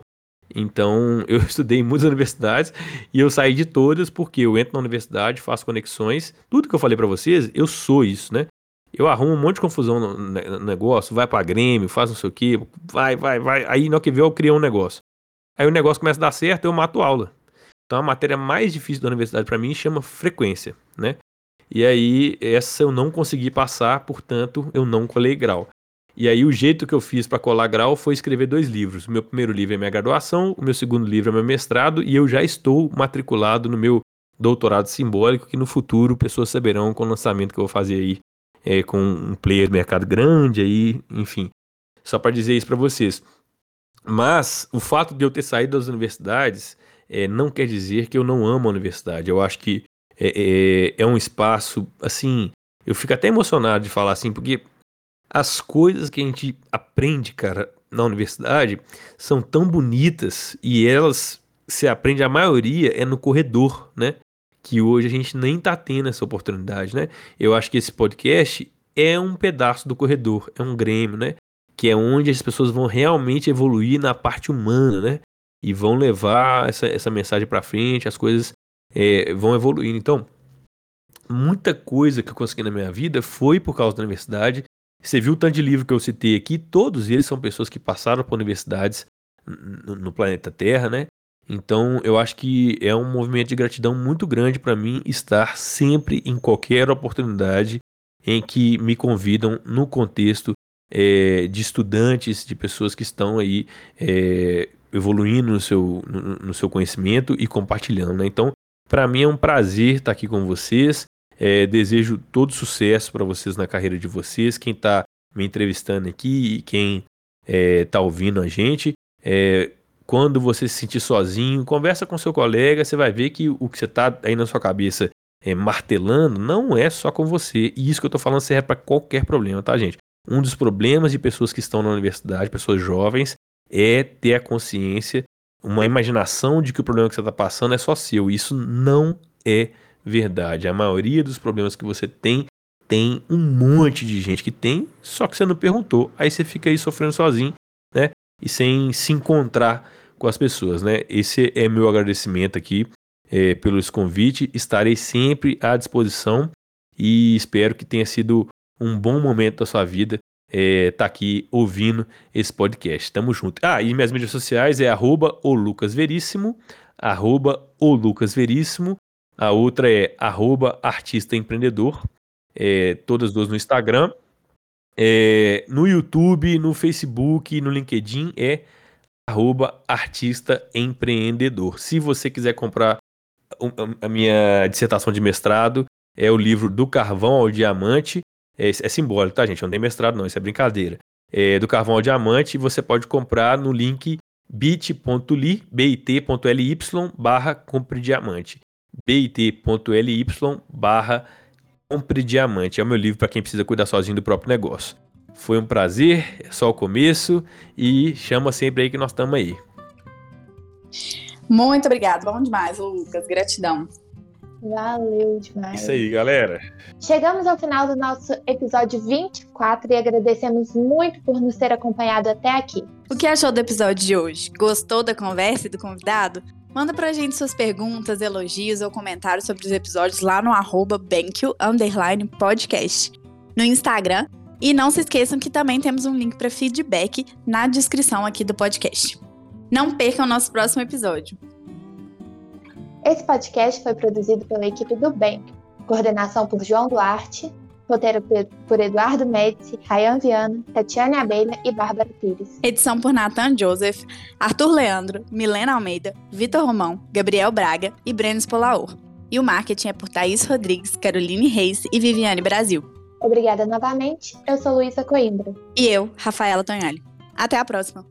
Então, eu estudei em muitas universidades e eu saí de todas porque eu entro na universidade, faço conexões. Tudo que eu falei para vocês, eu sou isso, né? Eu arrumo um monte de confusão no, negócio, vai pra Grêmio, faz não sei o quê, vai, vai, vai. Aí, no que vê, eu crio um negócio. Aí o negócio começa a dar certo, eu mato aula. Então, a matéria mais difícil da universidade para mim chama frequência, né? E aí, essa eu não consegui passar, portanto, eu não colei grau. E aí, o jeito que eu fiz para colar grau foi escrever dois livros. O meu primeiro livro é minha graduação, o meu segundo livro é meu mestrado, e eu já estou matriculado no meu doutorado simbólico que no futuro pessoas saberão com o lançamento que eu vou fazer aí é, com um player de mercado grande aí, enfim. Só para dizer isso para vocês. Mas o fato de eu ter saído das universidades é, não quer dizer que eu não amo a universidade. Eu acho que é, é, é um espaço, assim, eu fico até emocionado de falar assim, porque as coisas que a gente aprende, cara, na universidade são tão bonitas e elas se aprende a maioria é no corredor, né? Que hoje a gente nem tá tendo essa oportunidade, né? Eu acho que esse podcast é um pedaço do corredor, é um grêmio, né? Que é onde as pessoas vão realmente evoluir na parte humana, né? E vão levar essa, essa mensagem para frente, as coisas é, vão evoluindo. Então, muita coisa que eu consegui na minha vida foi por causa da universidade. Você viu o tanto de livro que eu citei aqui, todos eles são pessoas que passaram por universidades no planeta Terra, né? Então, eu acho que é um movimento de gratidão muito grande para mim estar sempre em qualquer oportunidade em que me convidam no contexto é, de estudantes, de pessoas que estão aí é, evoluindo no seu, no, no, seu conhecimento e compartilhando. Né? Então, para mim é um prazer estar aqui com vocês. É, desejo todo sucesso para vocês na carreira de vocês, quem está me entrevistando aqui e quem está ouvindo a gente. É, quando você se sentir sozinho, conversa com seu colega, você vai ver que o que você está aí na sua cabeça é, martelando não é só com você. E isso que eu estou falando serve para qualquer problema, tá, gente? Um dos problemas de pessoas que estão na universidade, pessoas jovens, é ter a consciência, uma imaginação de que o problema que você está passando é só seu. Isso não é verdade. A maioria dos problemas que você tem, tem um monte de gente que tem, só que você não perguntou. Aí você fica aí sofrendo sozinho? E sem se encontrar com as pessoas, né? Esse é meu agradecimento aqui é, pelo esse convite. Estarei sempre à disposição e espero que tenha sido um bom momento da sua vida é, tá aqui ouvindo esse podcast. Tamo junto. Ah, e minhas mídias sociais é arroba o Lucas Veríssimo, arroba o Lucas Veríssimo, a outra é arroba artista empreendedor, é, todas duas no Instagram. É, no YouTube, no Facebook, no LinkedIn é arroba artista empreendedor. Se você quiser comprar a minha dissertação de mestrado, é o livro Do Carvão ao Diamante. É, é simbólico, tá, gente? Não tem mestrado, não, isso é brincadeira. É, do Carvão ao Diamante, você pode comprar no link bit.ly, bit.ly barra compre diamante. bit.ly barra compre diamante. É o meu livro para quem precisa cuidar sozinho do próprio negócio. Foi um prazer, é só o começo e chama sempre aí que nós estamos aí. Muito obrigado, bom demais, Lucas, gratidão. Valeu demais. Isso aí, galera. Chegamos ao final do nosso episódio 24 e agradecemos muito por nos ter acompanhado até aqui. O que achou do episódio de hoje? Gostou da conversa e do convidado? Manda pra gente suas perguntas, elogios ou comentários sobre os episódios lá no arroba podcast. No Instagram, e não se esqueçam que também temos um link para feedback na descrição aqui do podcast. Não percam o nosso próximo episódio. Esse podcast foi produzido pela equipe do Bank, coordenação por João Duarte, roteiro por Eduardo Médici, Rayan Viana, Tatiane Abelha e Bárbara Pires. Edição por Nathan Joseph, Arthur Leandro, Milena Almeida, Vitor Romão, Gabriel Braga e Breno Spolaor. E o marketing é por Thaís Rodrigues, Caroline Reis e Viviane Brasil. Obrigada novamente. Eu sou Luísa Coimbra. E eu, Rafaela Tonhali. Até a próxima.